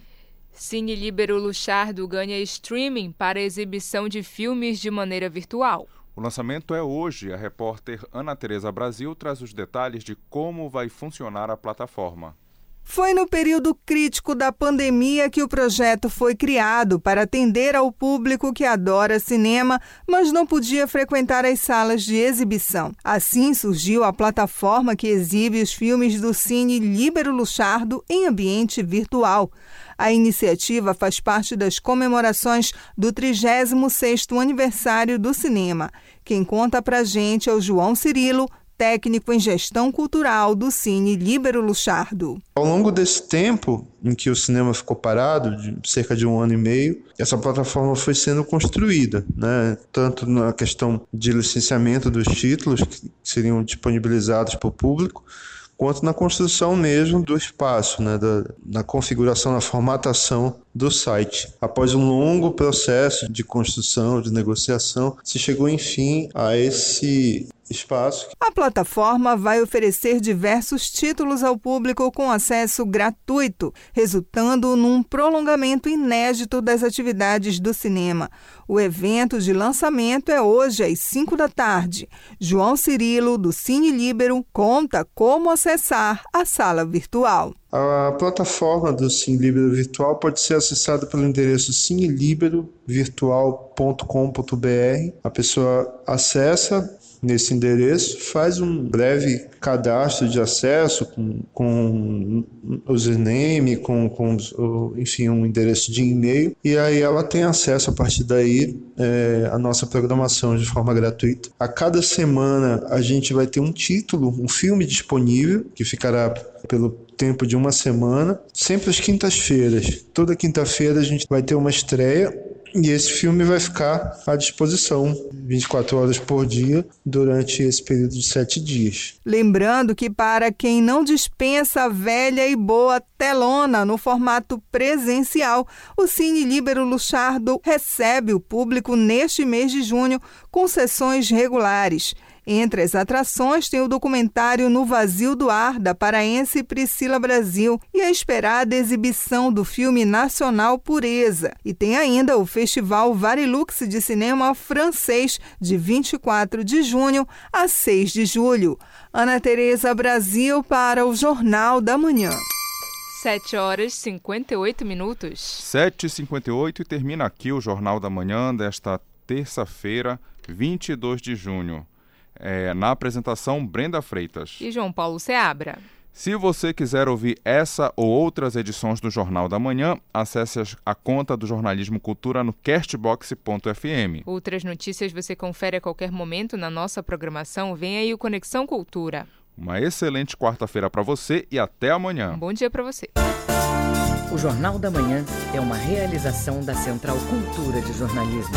Cine Libero Luchardo ganha streaming para exibição de filmes de maneira virtual. O lançamento é hoje. A repórter Ana Tereza Brasil traz os detalhes de como vai funcionar a plataforma. Foi no período crítico da pandemia que o projeto foi criado para atender ao público que adora cinema, mas não podia frequentar as salas de exibição. Assim surgiu a plataforma que exibe os filmes do Cine Libero Luchardo em ambiente virtual. A iniciativa faz parte das comemorações do 36º aniversário do cinema. Quem conta pra gente é o João Cirilo, técnico em gestão cultural do Cine Libero Luchardo. Ao longo desse tempo em que o cinema ficou parado, de cerca de um ano e meio, essa plataforma foi sendo construída, né? tanto na questão de licenciamento dos títulos que seriam disponibilizados para o público, quanto na construção mesmo do espaço, né, da, na configuração, na formatação do site. Após um longo processo de construção, de negociação, se chegou enfim a esse espaço. A plataforma vai oferecer diversos títulos ao público com acesso gratuito, resultando num prolongamento inédito das atividades do cinema. O evento de lançamento é hoje às 5 da tarde. João Cirilo, do Cine Libero, conta como acessar a sala virtual. A plataforma do Cine Libero Virtual pode ser acessada pelo endereço cineliberovirtual.com.br. A pessoa acessa, nesse endereço, faz um breve cadastro de acesso com, com username, com, com enfim, um endereço de e-mail, e aí ela tem acesso a partir daí é, a nossa programação de forma gratuita. A cada semana a gente vai ter um título, um filme disponível, que ficará pelo tempo de uma semana, sempre às quintas-feiras. Toda quinta-feira a gente vai ter uma estreia e esse filme vai ficar à disposição 24 horas por dia durante esse período de sete dias. Lembrando que, para quem não dispensa a velha e boa telona no formato presencial, o Cine Libero Luchardo recebe o público neste mês de junho com sessões regulares. Entre as atrações tem o documentário No Vazio do Ar, da paraense Priscila Brasil, e a esperada exibição do filme nacional Pureza. E tem ainda o Festival Varilux de Cinema Francês, de 24 de junho a 6 de julho. Ana Tereza Brasil para o Jornal da Manhã. 7 horas e 58 minutos. 7 e 58 e termina aqui o Jornal da Manhã desta terça-feira, 22 de junho. É, na apresentação, Brenda Freitas. E João Paulo Seabra. Se você quiser ouvir essa ou outras edições do Jornal da Manhã, acesse a conta do Jornalismo Cultura no castbox.fm. Outras notícias você confere a qualquer momento na nossa programação. Vem aí o Conexão Cultura. Uma excelente quarta-feira para você e até amanhã. Um bom dia para você. O Jornal da Manhã é uma realização da Central Cultura de Jornalismo.